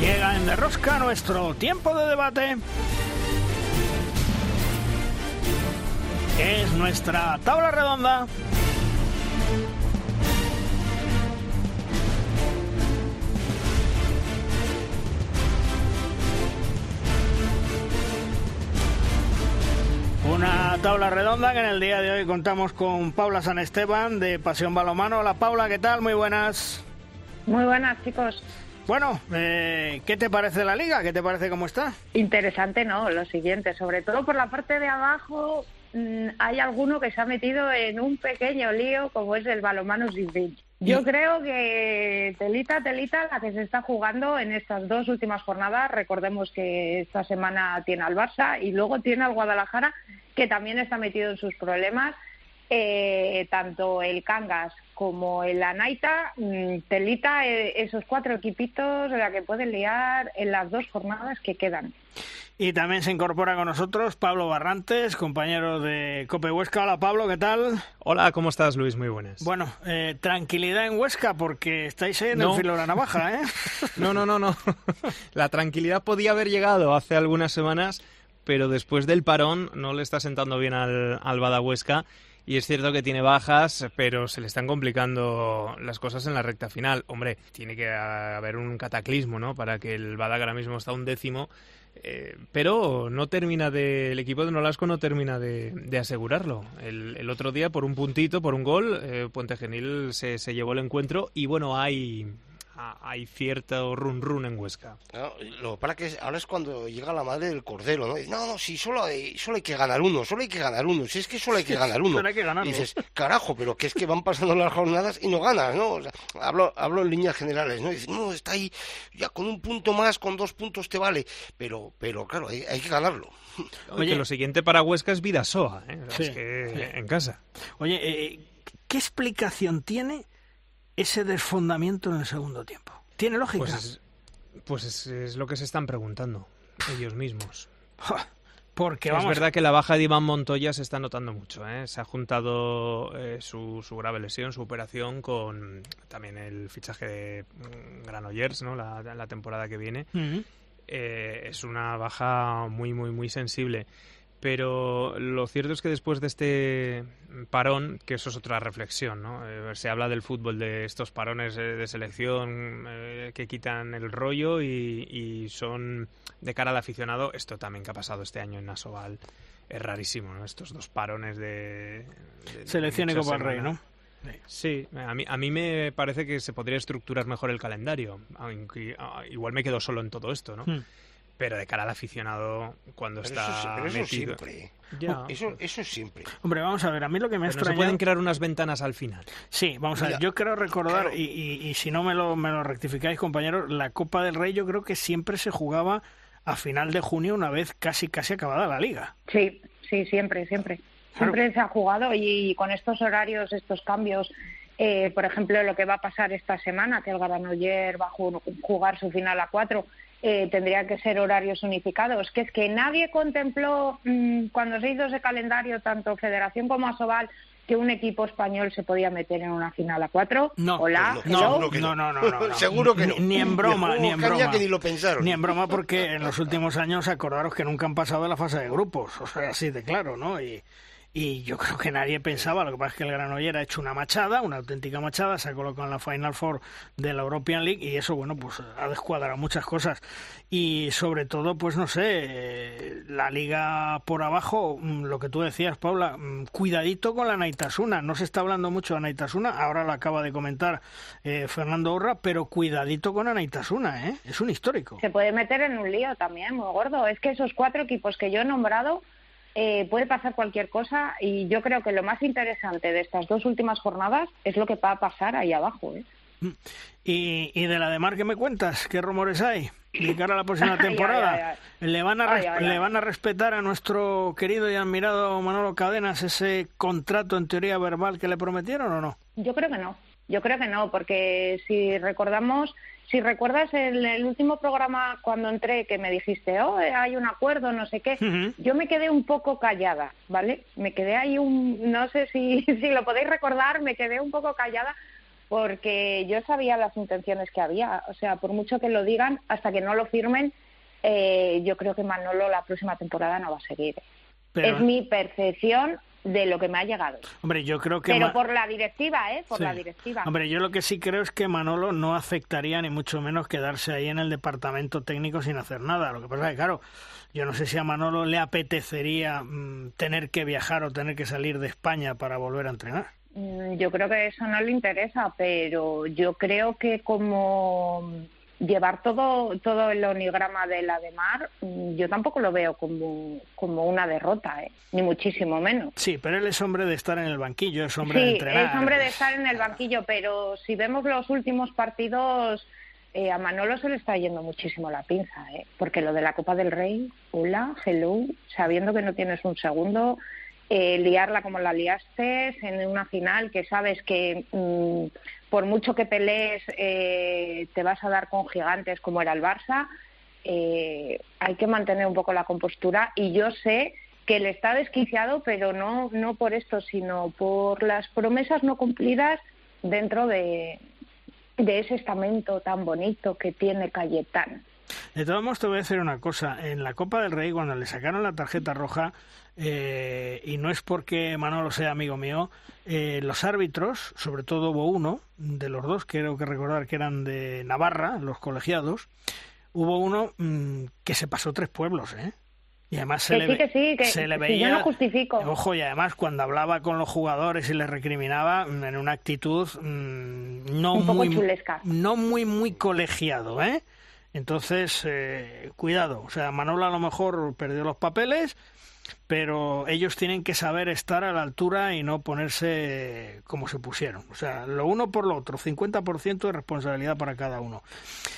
Llega en derrosca nuestro tiempo de debate. Es nuestra tabla redonda. Una tabla redonda que en el día de hoy contamos con Paula San Esteban de Pasión Balomano. Hola Paula, ¿qué tal? Muy buenas. Muy buenas, chicos. Bueno, eh, ¿qué te parece la liga? ¿Qué te parece cómo está? Interesante, ¿no? Lo siguiente, sobre todo por la parte de abajo, hay alguno que se ha metido en un pequeño lío como es el balomano sin Yo creo que telita, telita, la que se está jugando en estas dos últimas jornadas. Recordemos que esta semana tiene al Barça y luego tiene al Guadalajara, que también está metido en sus problemas. Eh, tanto el Cangas como el Anaita, mm, telita eh, esos cuatro equipitos de la que pueden liar en las dos jornadas que quedan. Y también se incorpora con nosotros Pablo Barrantes, compañero de Cope Huesca. Hola Pablo, ¿qué tal? Hola, ¿cómo estás Luis? Muy buenas. Bueno, eh, tranquilidad en Huesca porque estáis en el filo de la navaja, ¿eh? no, no, no, no. La tranquilidad podía haber llegado hace algunas semanas, pero después del parón no le está sentando bien al, al Badahuesca y es cierto que tiene bajas, pero se le están complicando las cosas en la recta final. Hombre, tiene que haber un cataclismo, ¿no? Para que el Badak ahora mismo está un décimo. Eh, pero no termina de. El equipo de Nolasco no termina de, asegurarlo. El, otro día, por un puntito, por un gol, eh, Puente se, se llevó el encuentro y bueno, hay hay cierto run run en Huesca. lo para que ahora es cuando llega la madre del cordero, ¿no? No, no, sí, solo hay, solo hay que ganar uno, solo hay que ganar uno, si es que solo hay que ganar uno. y dices, carajo, pero que es que van pasando las jornadas y no ganas, ¿no? hablo, hablo en líneas generales, ¿no? Y dices, no, está ahí, ya con un punto más, con dos puntos te vale, pero, pero claro, hay, que ganarlo. Oye, lo siguiente para Huesca es Vidasoa, ¿eh? es que en casa. Oye, eh, ¿qué explicación tiene ese desfondamiento en el segundo tiempo? ¿Tiene lógica? Pues, pues es, lo que se están preguntando ellos mismos. Porque Es verdad que la baja de Iván Montoya se está notando mucho. ¿eh? Se ha juntado eh, su, su, grave lesión, su operación, con también el fichaje de mm, Granollers, ¿no? la, la temporada que viene. Eh, es una baja muy, muy, muy sensible pero lo cierto es que después de este parón, que eso es otra reflexión, ¿no? Eh, se habla del fútbol, de estos parones eh, de selección eh, que quitan el rollo y, son de cara al aficionado, esto también que ha pasado este año en Nasoval, es rarísimo, ¿no? Estos dos parones de... selección y Copa del Rey, ¿no? Sí, a mí, a mí me parece que se podría estructurar mejor el calendario, aunque ah, igual me quedo solo en todo esto, ¿no? Hmm pero de cara al aficionado cuando está eso, eso siempre eso, eso siempre hombre vamos a ver a mí lo que me extraña se pueden crear unas ventanas al final. Sí vamos a ver yo quiero recordar y, y, si no me lo, me lo rectificáis compañeros la Copa del Rey yo creo que siempre se jugaba a final de junio una vez casi casi acabada la liga. Sí sí siempre siempre. Siempre se ha jugado y con estos horarios estos cambios eh, por ejemplo, lo que va a pasar esta semana, que el Granoller va a jugar su final a cuatro, eh, tendría que ser horarios unificados. Que es que nadie contempló mm, cuando se hizo ese calendario, tanto Federación como Asobal, que un equipo español se podía meter en una final a cuatro. No, Hola, no, no, no, no, seguro que no. Ni, en broma, ni, en broma. Que ni lo pensaron. Ni en broma porque en los últimos años acordaros que nunca han pasado de la fase de grupos, o sea, así de claro, ¿no? Y, y yo creo que nadie pensaba, lo que pasa es que el Granollers ha hecho una machada, una auténtica machada, se ha colocado en la Final Four de la European League y eso, bueno, pues ha descuadrado muchas cosas. Y sobre todo, pues no sé, la liga por abajo, mm, lo que tú decías, Paula, mm, cuidadito con la Naitasuna. No se está hablando mucho de Naitasuna, ahora lo acaba de comentar eh, Fernando Urra, pero cuidadito con Naitasuna, ¿eh? Es un histórico. Se puede meter en un lío también, muy gordo. Es que esos cuatro equipos que yo he nombrado eh, puede pasar cualquier cosa y yo creo que lo más interesante de estas dos últimas jornadas es lo que va a pasar ahí abajo. ¿eh? Mm. ¿Y, ¿Y, de la de Mar que me cuentas? ¿Qué rumores hay? De cara a la próxima temporada, ¿le van, a ¿le van a respetar a nuestro querido y admirado Manolo Cadenas ese contrato en teoría verbal que le prometieron o no? Yo creo que no. Yo creo que no, porque si recordamos si recuerdas el, el, último programa cuando entré que me dijiste, oh, hay un acuerdo, no sé qué, yo me quedé un poco callada, ¿vale? Me quedé ahí un, no sé si, si lo podéis recordar, me quedé un poco callada porque yo sabía las intenciones que había. O sea, por mucho que lo digan, hasta que no lo firmen, eh, yo creo que Manolo la próxima temporada no va a seguir. Es mi percepción de lo que me ha llegado. Hombre, yo creo que... Pero por la directiva, ¿eh? Por la directiva. Hombre, yo lo que sí creo es que Manolo no afectaría ni mucho menos quedarse ahí en el departamento técnico sin hacer nada. Lo que pasa es que, claro, yo no sé si a Manolo le apetecería mm, tener que viajar o tener que salir de España para volver a entrenar. Mm, yo creo que eso no le interesa, pero yo creo que como llevar todo todo el onigrama de la de Mar, mm, yo tampoco lo veo como, como una derrota, ¿eh? ni muchísimo menos. Sí, pero él es hombre de estar en el banquillo, es hombre de entrenar. es hombre de estar en el banquillo, pero si vemos los últimos partidos, eh, a Manolo se le está yendo muchísimo la pinza, ¿eh? porque lo de la Copa del Rey, hola, hello, sabiendo que no tienes un segundo, eh, liarla como la liaste en una final que sabes que mm, por mucho que pelees eh, te vas a dar con gigantes como era el Barça, eh, hay que mantener un poco la compostura y yo sé que él está desquiciado, pero no, no por esto, sino por las promesas no cumplidas dentro de, de ese estamento tan bonito que tiene Cayetán. De todos modos, te voy a decir una cosa. En la Copa del Rey, cuando le sacaron la tarjeta roja, eh, y no es porque Manolo sea amigo mío, eh, los árbitros, sobre todo hubo uno de los dos, creo que recordar que eran de Navarra, los colegiados, hubo uno mm, que se pasó tres pueblos, ¿eh? Y además se, le, se le veía. yo no justifico. Ojo, y además cuando hablaba con los jugadores y les recriminaba mm, en una actitud mm, no muy. No muy, muy colegiado, ¿eh? Entonces, eh, cuidado. O sea, Manolo a lo mejor perdió los papeles, pero ellos tienen que saber estar a la altura y no ponerse como se pusieron. O sea, lo uno por lo otro, 50% de responsabilidad para cada uno.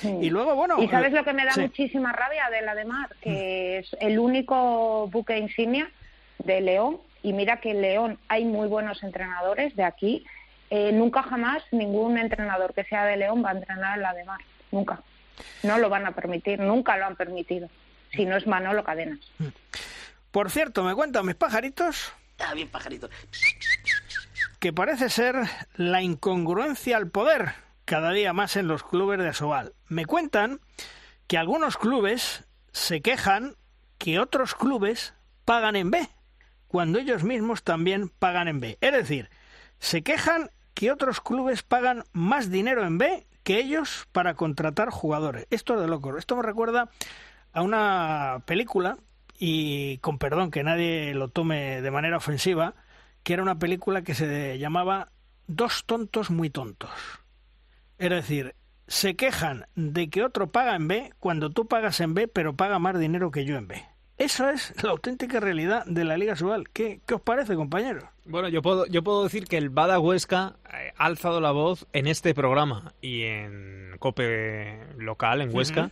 Y luego, bueno... ¿Y sabes lo que me da muchísima rabia de la de Mar? Que mm. es el único buque insignia de León, y mira que en León hay muy buenos entrenadores de aquí, eh, nunca jamás ningún entrenador que sea de León va a entrenar en la de Mar, nunca. No lo van a permitir, nunca lo han permitido. Si no es Manolo Cadenas. Por cierto, me cuentan mis pajaritos. Ah, bien, pajarito. Que parece ser la incongruencia al poder cada día más en los clubes de Asobal. Me cuentan que algunos clubes se quejan que otros clubes pagan en B, cuando ellos mismos también pagan en B. Es decir, se quejan que otros clubes pagan más dinero en B que ellos para contratar jugadores. Esto es de locos. Esto me recuerda a una película, y con perdón que nadie lo tome de manera ofensiva, que era una película que se llamaba Dos tontos muy tontos. Es decir, se quejan de que otro paga en B cuando tú pagas en B, pero paga más dinero que yo en B. Esa es la auténtica realidad de la Liga Subal. ¿Qué, ¿Qué, os parece, compañeros? Bueno, yo puedo, yo puedo decir que el Bada Huesca eh, ha alzado la voz en este programa y en COPE local, en Huesca,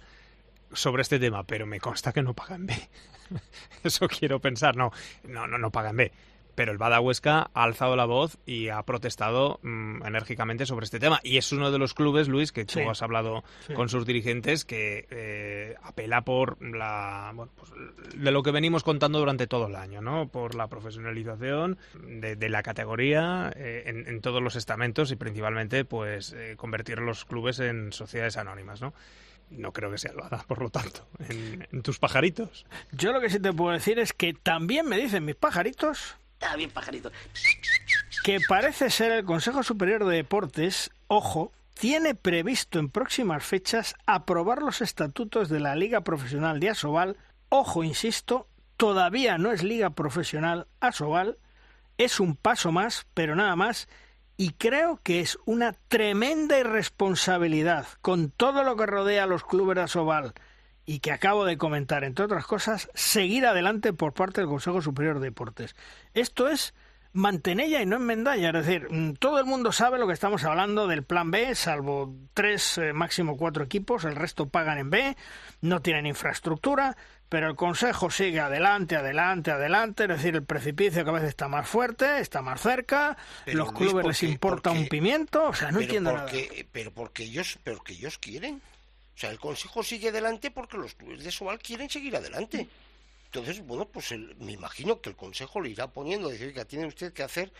sobre este tema, pero me consta que no pagan B. Eso quiero pensar. No, no, no, no pagan B pero el Bada Huesca ha alzado la voz y ha protestado mm, enérgicamente sobre este tema. Y es uno de los clubes, Luis, que tú has hablado con sus dirigentes, que eh, apela por la bueno, pues, de lo que venimos contando durante todo el año, ¿no? Por la profesionalización de, la categoría eh, en, todos los estamentos y principalmente, pues, eh, convertir los clubes en sociedades anónimas, ¿no? no creo que sea el Bada, por lo tanto, en, en, tus pajaritos. Yo lo que sí te puedo decir es que también me dicen mis pajaritos Que parece ser el Consejo Superior de Deportes, ojo, tiene previsto en próximas fechas aprobar los estatutos de la Liga Profesional de Asobal. Ojo, insisto, todavía no es Liga Profesional Asobal, es un paso más, pero nada más, y creo que es una tremenda irresponsabilidad con todo lo que rodea a los clubes de Asobal y que acabo de comentar, entre otras cosas, seguir adelante por parte del Consejo Superior de Deportes. Esto es mantenella y no enmendalla, es decir, mm, todo el mundo sabe lo que estamos hablando del plan B, salvo tres, eh, máximo cuatro equipos, el resto pagan en B, no tienen infraestructura, pero el Consejo sigue adelante, adelante, adelante, es decir, el precipicio cada vez está más fuerte, está más cerca, los clubes les importa un pimiento, o sea, no entiendo nada. Pero porque ellos, pero que ellos quieren. O sea, el Consejo sigue adelante porque los clubes de Sobal quieren seguir adelante. Entonces, bueno, pues me imagino que el Consejo le irá poniendo, decir, que tiene usted que hacer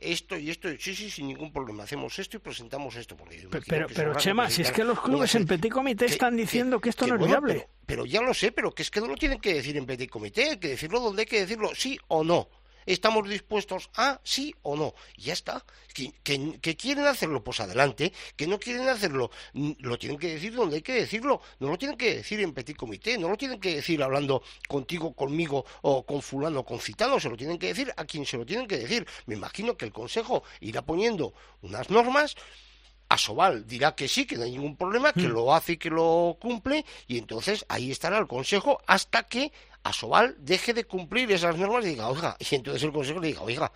esto y esto, sí, sí, sin ningún problema, hacemos esto y presentamos esto. Porque pero, pero, Chema, si es que los clubes en Petit Comité están diciendo que, esto no es viable. Pero, ya lo sé, pero que es que no lo tienen que decir en Petit Comité, hay que decirlo donde hay que decirlo, sí o no estamos dispuestos a sí o no. Y ya está. Que, quieren hacerlo, pues adelante. Que no quieren hacerlo, lo tienen que decir donde hay que decirlo. No lo tienen que decir en petit comité. No lo tienen que decir hablando contigo, conmigo o con fulano con citano. Se lo tienen que decir a quien se lo tienen que decir. Me imagino que el Consejo irá poniendo unas normas Asobal dirá que sí, que no hay ningún problema, que mm. lo hace y que lo cumple, y entonces ahí estará el Consejo hasta que Asobal deje de cumplir esas normas y diga, oiga, y entonces el Consejo le diga, oiga,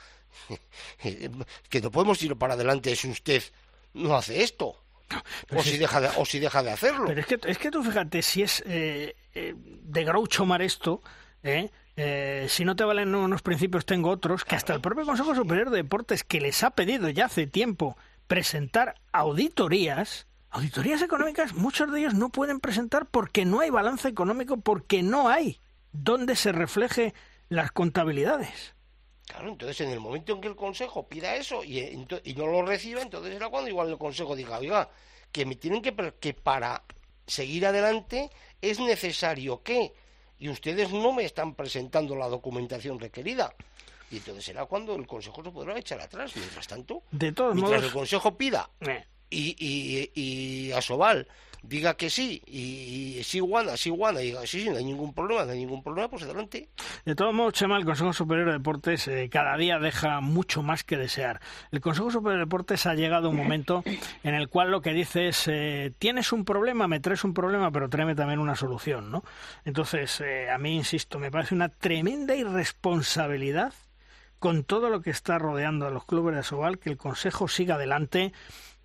que no podemos ir para adelante si usted no hace esto. o, si deja de, o si deja de hacerlo. Pero es que, es que tú fíjate, si es eh, eh, de Groucho Mar esto, ¿eh? Eh, si no te valen unos principios, tengo otros, que hasta el propio Consejo Superior de Deportes, que les ha pedido ya hace tiempo presentar auditorías, auditorías económicas, muchos de ellos no pueden presentar porque no hay balance económico, porque no hay donde se refleje las contabilidades. Claro, entonces en el momento en que el Consejo pida eso y, no lo reciba, entonces será cuando igual el Consejo diga, oiga, que me tienen que, que para seguir adelante es necesario que, y ustedes no me están presentando la documentación requerida. Y entonces será cuando el Consejo se podrá echar atrás. Mientras tanto, de todos mientras el Consejo pida eh. y, y, y Asobal diga que sí y, sí guana, sí guana, y diga sí, sí, no hay ningún problema, no hay ningún problema, pues adelante. De todos modos, Chema, el Consejo Superior de Deportes eh, cada día deja mucho más que desear. El Consejo Superior de Deportes ha llegado a un momento en el cual lo que dice es, eh, tienes un problema, me traes un problema, pero tráeme también una solución, ¿no? Entonces, a mí, insisto, me parece una tremenda irresponsabilidad con todo lo que está rodeando a los clubes de Asobal, que el Consejo siga adelante,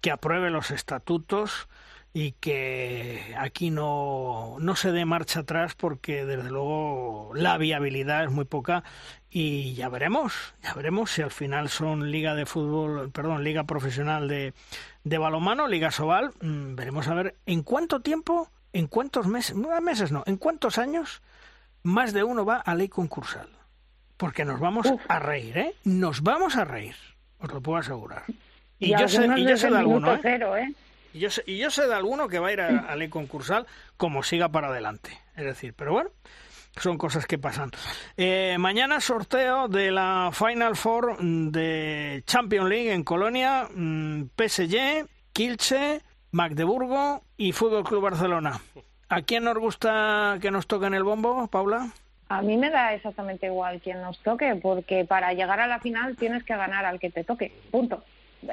que apruebe los estatutos y que aquí no, no se dé marcha atrás porque desde luego la viabilidad es muy poca y ya veremos, ya veremos si al final son liga de fútbol, perdón, liga profesional de, de balonmano, liga Sobal, mm, veremos a ver en cuánto tiempo, en cuántos meses, meses no, en cuántos años más de uno va a ley concursal porque nos vamos a reír, ¿eh? Nos vamos a reír, os lo puedo asegurar. Y, yo sé, y yo sé de alguno, ¿eh? ¿eh? Y, yo sé, y yo sé de alguno que va a ir a, ley concursal como siga para adelante. Es decir, pero bueno, son cosas que pasan. Eh, mañana sorteo de la Final Four de Champions League en Colonia, mm, PSG, Kilche, Magdeburgo y Fútbol Club Barcelona. ¿A quién nos gusta que nos toquen el bombo, Paula? A mí me da exactamente igual quien nos toque, porque para llegar a la final tienes que ganar al que te toque, punto.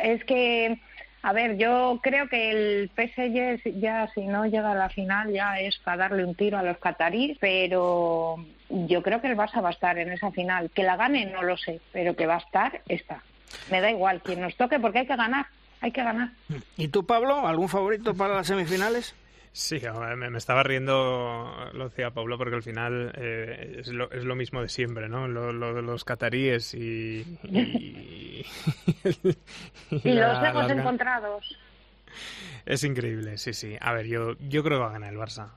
Es que, a ver, yo creo que el PSG ya si no llega a la final ya es para darle un tiro a los cataríes, pero yo creo que el Barça va a estar en esa final. Que la gane no lo sé, pero que va a estar, está. Me da igual quien nos toque porque hay que ganar, hay que ganar. ¿Y tú, Pablo, algún favorito para las semifinales? Sí, me, estaba riendo, lo decía Pablo, porque al final eh, es, lo, es, lo, mismo de siempre, ¿no? Lo, de los cataríes y... Y, los hemos encontrados. Es increíble, sí, sí. A ver, yo, yo creo que va a ganar el Barça.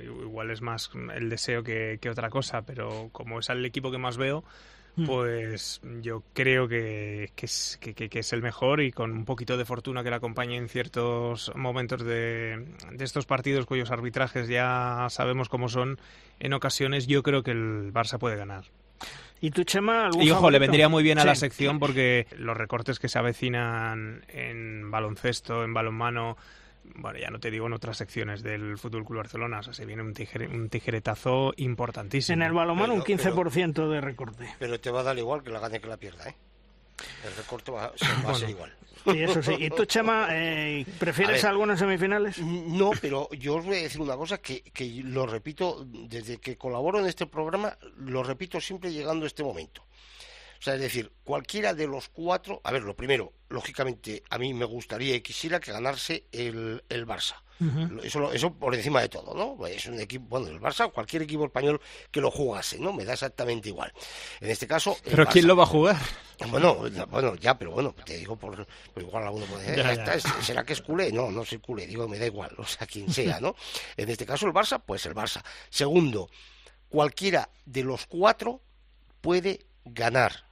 Igual es más el deseo que, que otra cosa, pero como es el equipo que más veo. Pues yo creo que, que, es, que, es, el mejor y con un poquito de fortuna que le acompañe en ciertos momentos de, de, estos partidos cuyos arbitrajes ya sabemos cómo son en ocasiones, yo creo que el Barça puede ganar. ¿Y tu Chema? y ojo, le vendría muy bien a la sección porque los recortes que se avecinan en baloncesto, en balonmano, bueno, ya no te digo en otras secciones del Fútbol Club Barcelona, o sea, se viene un, un tijeretazo importantísimo. En el balonmano un 15% de recorte. Pero te va a dar igual que la gane que la pierda, ¿eh? El recorte va, a ser igual. Sí, eso sí. ¿Y tú, Chema, eh, prefieres algunas semifinales? No, pero yo os voy a decir una cosa que, que lo repito desde que colaboro en este programa, lo repito siempre llegando a este momento. O sea, es decir, cualquiera de los cuatro, a ver, lo primero, lógicamente, a mí me gustaría y quisiera que ganarse el, el Barça. eso, eso por encima de todo, ¿no? Es un equipo, bueno, el Barça cualquier equipo español que lo jugase, ¿no? Me da exactamente igual. En este caso. ¿Pero quién lo va a jugar? Bueno, bueno, ya, pero bueno, te digo por, igual alguno puede decir, ¿será que es culé? No, no soy culé, digo, me da igual, o sea, quien sea, ¿no? En este caso el Barça, pues el Barça. Segundo, cualquiera de los cuatro puede ganar.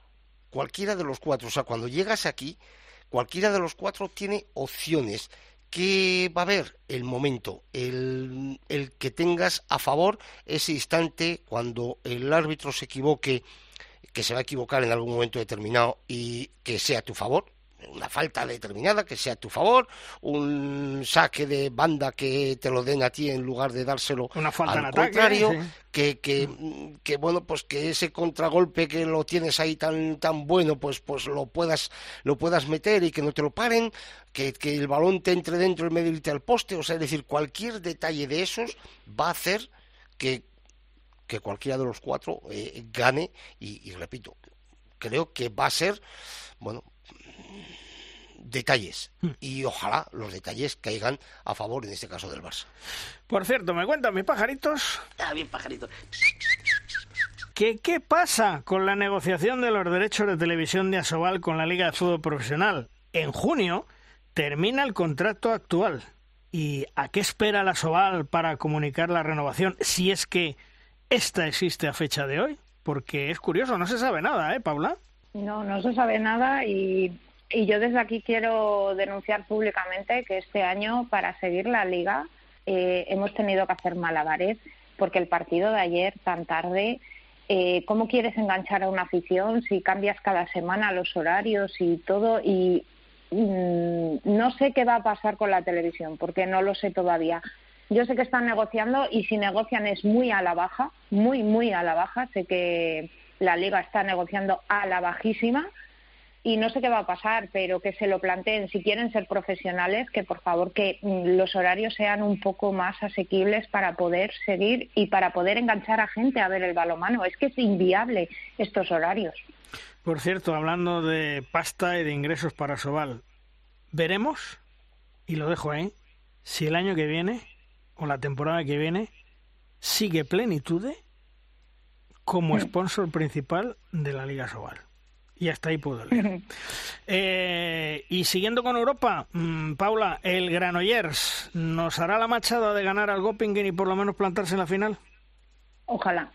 Cualquiera de los cuatro. O sea, cuando llegas aquí, cualquiera de los cuatro tiene opciones. ¿Qué va a haber? El momento, el, el que tengas a favor ese instante cuando el árbitro se equivoque, que se va a equivocar en algún momento determinado y que sea a tu favor, una falta determinada que sea a tu favor, un saque de banda que te lo den a ti en lugar de dárselo una falta al en ataque, contrario, sí. que, que, que, bueno, pues que ese contragolpe que lo tienes ahí tan tan bueno, pues pues lo puedas lo puedas meter y que no te lo paren, que, que el balón te entre dentro y medio al poste, o sea, es decir, cualquier detalle de esos va a hacer que que cualquiera de los cuatro eh, gane y, y repito, creo que va a ser bueno detalles y ojalá los detalles caigan a favor en este caso del Barça. Por cierto, me cuentan mis pajaritos Ah, bien, pajarito. que qué pasa con la negociación de los derechos de televisión de Asobal con la Liga de Fútbol Profesional. En junio termina el contrato actual. ¿Y a qué espera la Asobal para comunicar la renovación si es que esta existe a fecha de hoy? Porque es curioso, no se sabe nada, ¿eh, Paula? No, no se sabe nada y, y yo desde aquí quiero denunciar públicamente que este año para seguir la liga eh, hemos tenido que hacer malabares porque el partido de ayer tan tarde, eh, ¿cómo quieres enganchar a una afición si cambias cada semana los horarios y todo? Y mm, no sé qué va a pasar con la televisión porque no lo sé todavía. Yo sé que están negociando y si negocian es muy a la baja, muy, muy a la baja. Sé que la liga está negociando a la bajísima y no sé qué va a pasar, pero que se lo planteen. Si quieren ser profesionales, que por favor que mm, los horarios sean un poco más asequibles para poder seguir y para poder enganchar a gente a ver el balomano. Es que es inviable estos horarios. Por cierto, hablando de pasta y de ingresos para Sobal, veremos, y lo dejo ahí, si el año que viene o la temporada que viene sigue Plenitude como sponsor principal de la Liga Sobal. Y hasta ahí puedo leer. Eh, y siguiendo con Europa, mm, Paula, el Granollers, ¿nos hará la machada de ganar al Göppingen y por lo menos plantarse en la final? Ojalá.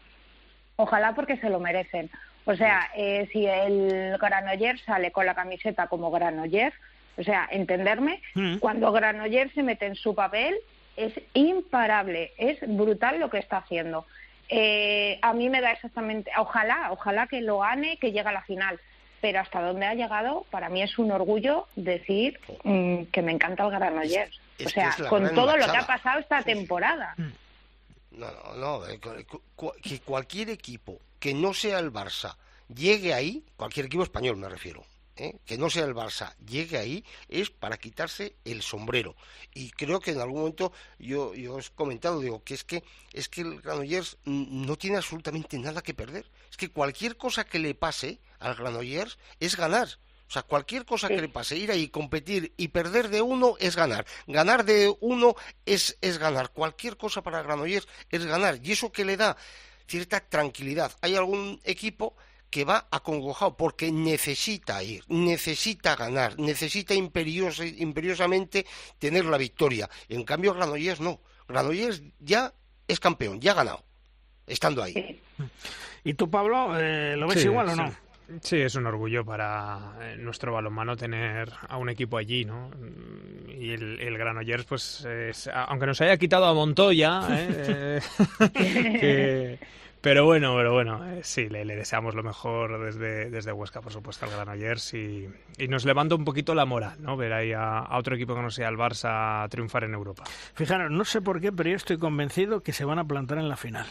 Ojalá porque se lo merecen. O sea, eh, si el Granollers sale con la camiseta como Granollers, o sea, entenderme, Mm. cuando Granollers se mete en su papel es imparable, es brutal lo que está haciendo. Eh, a mí me da exactamente, ojalá, ojalá que lo gane, que llegue a la final, pero hasta donde ha llegado, para mí es un orgullo decir mm, que me encanta el Granollers. Es o sea, con todo lo que ha pasado esta temporada. No, no, no, eh, que cualquier equipo que no sea el Barça llegue ahí, cualquier equipo español me refiero, ¿eh? que no sea el Barça llegue ahí, es para quitarse el sombrero. Y creo que en algún momento yo, yo os he comentado, digo, que es que, es que el Granollers no tiene absolutamente nada que perder. Es que cualquier cosa que le pase al Granollers es ganar. O sea, cualquier cosa que le pase, ir ahí, competir y perder de uno es ganar. Ganar de uno es, es ganar. Cualquier cosa para Granollers es ganar. Y eso que le da cierta tranquilidad. Hay algún equipo que va acongojado porque necesita ir, necesita ganar, necesita imperiosa- imperiosamente tener la victoria. En cambio, Granollers no. Granollers ya es campeón, ya ha ganado, estando ahí. ¿Y tú, Pablo, eh, lo ves Sí, igual o sí. no? Sí, es un orgullo para eh, nuestro balonmano tener a un equipo allí, ¿no? Y el, el Granollers, pues, es- aunque nos haya quitado a Montoya, ¿eh? Eh, que- pero bueno, pero bueno, eh, sí, le, le deseamos lo mejor desde, desde Huesca, por supuesto, al Granollers y, y nos levanta un poquito la moral, ¿no? Ver ahí a, a otro equipo que no sea el Barça triunfar en Europa. Fijaros, no sé por qué, pero yo estoy convencido que se van a plantar en la final.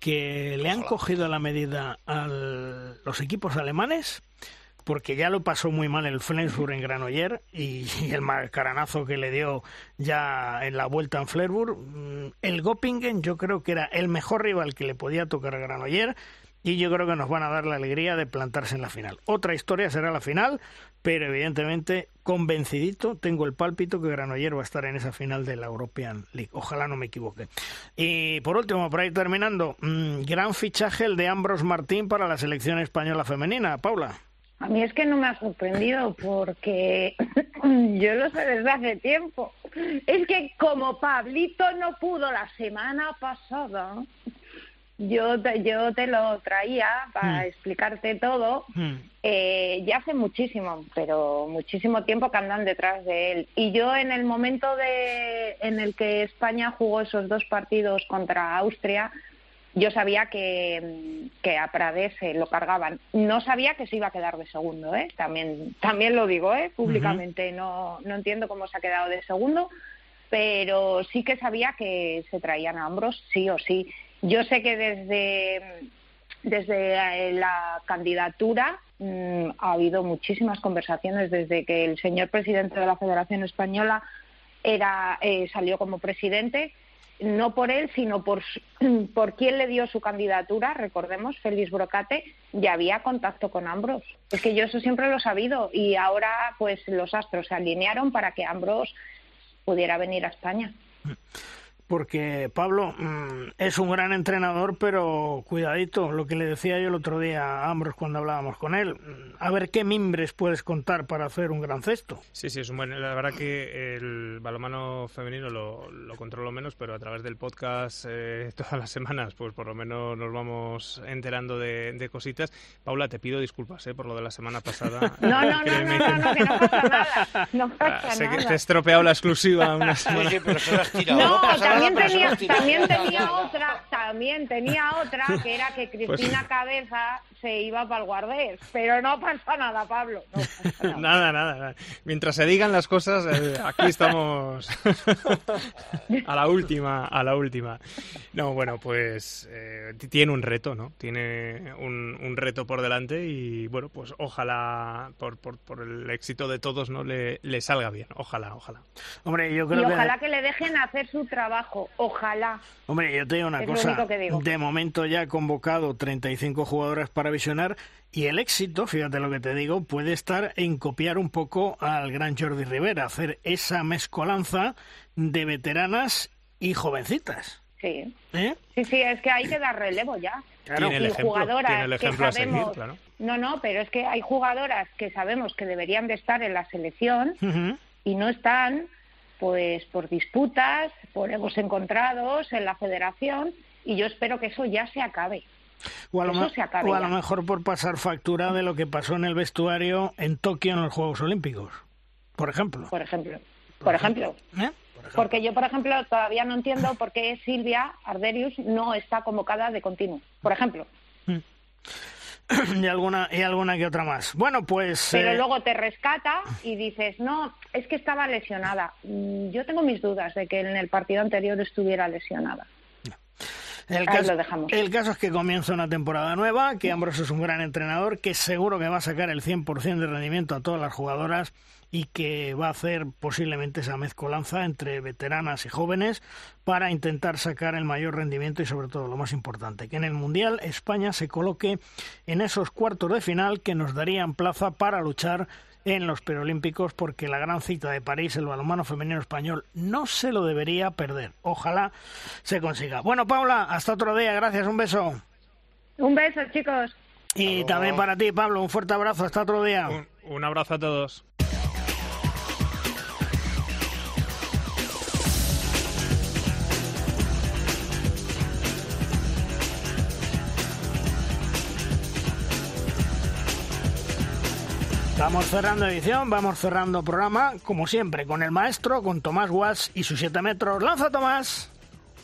Que le han cogido la medida a los equipos alemanes, porque ya lo pasó muy mal el Flensburg en Granoller y, el marcaranazo que le dio ya en la vuelta en Flensburg. Mm, El Göppingen yo creo que era el mejor rival que le podía tocar a Granoller y yo creo que nos van a dar la alegría de plantarse en la final. Otra historia será la final, pero evidentemente convencidito tengo el pálpito que Granoller va a estar en esa final de la European League. Ojalá no me equivoque. Y por último, por ahí terminando, mm, gran fichaje el de Ambros Martín para la selección española femenina. Paula. A mí es que no me ha sorprendido porque yo lo sé desde hace tiempo. Es que como Pablito no pudo la semana pasada, yo te, yo te lo traía para explicarte todo. Eh, ya hace muchísimo, pero muchísimo tiempo que andan detrás de él. Y yo en el momento de, en el que España jugó esos dos partidos contra Austria, yo sabía que, que a Prades se lo cargaban. No sabía que se iba a quedar de segundo, ¿eh? También, también lo digo, ¿eh? Públicamente. no, no entiendo cómo se ha quedado de segundo, pero sí que sabía que se traían a hombros, sí o sí. Yo sé que desde, desde eh, la candidatura mm, ha habido muchísimas conversaciones desde que el señor presidente de la Federación Española era, eh, salió como presidente no por él, sino por, por quien le dio su candidatura, recordemos, Félix Brocate, ya había contacto con Ambros. Es que yo eso siempre lo he sabido y ahora pues los astros se alinearon para que Ambros pudiera venir a España porque Pablo mm, es un gran entrenador, pero cuidadito, lo que le decía yo el otro día a Ambros cuando hablábamos con él, mm, a ver qué mimbres puedes contar para hacer un gran cesto. Sí, sí, es un buen, la verdad que el balomano femenino lo, lo controlo menos, pero a través del podcast eh, todas las semanas, pues por lo menos nos vamos enterando de, cositas. Paula, te pido disculpas eh, por lo de la semana pasada. No, no, no, no, no, que no pasa nada. No pasa ah, sé nada. que te he estropeado la exclusiva una semana. Sí, sí, pero se lo has tirado. No, pasa nada, también tenía, también tenía otra, también tenía otra, que era que Pues Cristina Cabeza se iba para el Guardés. Pero no pasa nada, Pablo. No pasa nada. Nada, nada, nada. Mientras se digan las cosas, eh, aquí estamos a la última, a la última. No, bueno, pues eh, tiene un reto, ¿no? Tiene un, un reto por delante y, bueno, pues ojalá por, por, por el éxito de todos, ¿no? Le, le salga bien. Ojalá, ojalá. Hombre, yo Y creo que... ojalá que le dejen hacer su trabajo. Ojalá. Hombre, yo te digo una Es lo cosa. único que digo. De momento ya ha convocado 35 jugadoras para visionar y el éxito, fíjate lo que te digo, puede estar en copiar un poco al gran Jordi Rivera, hacer esa mezcolanza de veteranas y jovencitas. Sí. ¿Eh? Sí, sí, es que hay que dar relevo ya. Tiene el ejemplo, jugadoras tiene el ejemplo que a seguir, sabemos... claro. No, no, pero es que hay jugadoras que sabemos que deberían de estar en la selección Ujú. y no están, pues por disputas, por egos encontrados en la federación y yo espero que eso ya se acabe. O a, lo, Eso me- se acabe o a ya. lo mejor por pasar factura de lo que pasó en el vestuario en Tokio en los Juegos Olímpicos, por ejemplo. Por ejemplo. Por ejemplo. ¿Eh? Porque yo, por ejemplo, todavía no entiendo por qué Silvia Arderius no está convocada de continuo. Por ejemplo. y alguna y alguna que otra más. Bueno, pues Pero eh, luego te rescata y dices, no, es que estaba lesionada. Mm, Yo tengo mis dudas de que en el partido anterior estuviera lesionada. El caso, el caso es que comienza una temporada nueva, que Ambrose es un gran entrenador, que seguro que va a sacar el 100% de rendimiento a todas las jugadoras y que va a hacer posiblemente esa mezcolanza entre veteranas y jóvenes para intentar sacar el mayor rendimiento y sobre todo lo más importante, que en el Mundial España se coloque en esos cuartos de final que nos darían plaza para luchar en los Perolímpicos porque la gran cita de París, el balonmano femenino español, no se lo debería perder. Ojalá se consiga. Bueno, Paula, hasta otro día. Gracias, un beso. Un beso, chicos. Y también para ti, Pablo, un fuerte abrazo. Hasta otro día. Un, un abrazo a todos. Vamos cerrando edición, vamos cerrando programa, como siempre, con el maestro, con Tomás Guas y sus 7 metros. ¡Lanza, Tomás!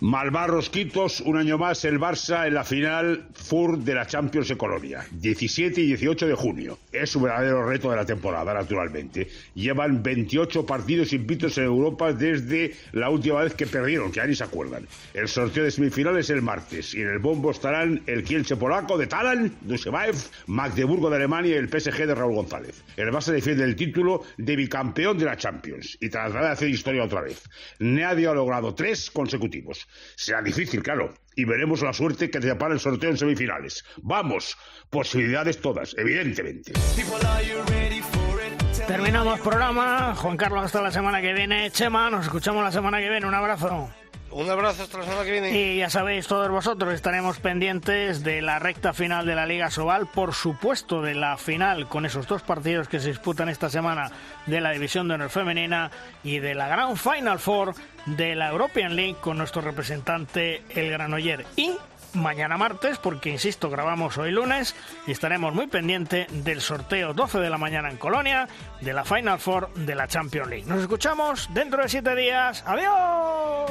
Malvar Rosquitos, un año más el Barça en la final FUR de la Champions en Colonia, 17 y 18 de junio. Es un verdadero reto de la temporada, naturalmente. Llevan 28 partidos invictos en Europa desde la última vez que perdieron, que ya ni se acuerdan. El sorteo de semifinales el martes y en el bombo estarán el Kielce polaco de Talan, Dusevaev, Magdeburgo de Alemania y el PSG de Raúl González. El Barça defiende el título de bicampeón de la Champions y tratará de hacer historia otra vez. Nadie ha logrado tres consecutivos. Será difícil, claro, y veremos la suerte que te depara el sorteo en semifinales. Vamos, posibilidades todas, evidentemente. Terminamos programa. Juan Carlos, hasta la semana que viene. Chema, nos escuchamos la semana que viene. Un abrazo. Un abrazo hasta la semana. Y ya sabéis, todos vosotros estaremos pendientes de la recta final de la Liga Sobal, por supuesto de la final con esos dos partidos que se disputan esta semana de la División de Honor Femenina y de la Gran Final Four de la European League con nuestro representante el Granoller. Y mañana martes, porque insisto, grabamos hoy lunes y estaremos muy pendientes del sorteo 12 de la mañana en Colonia de la Final Four de la Champions League. Nos escuchamos dentro de siete días. ¡Adiós!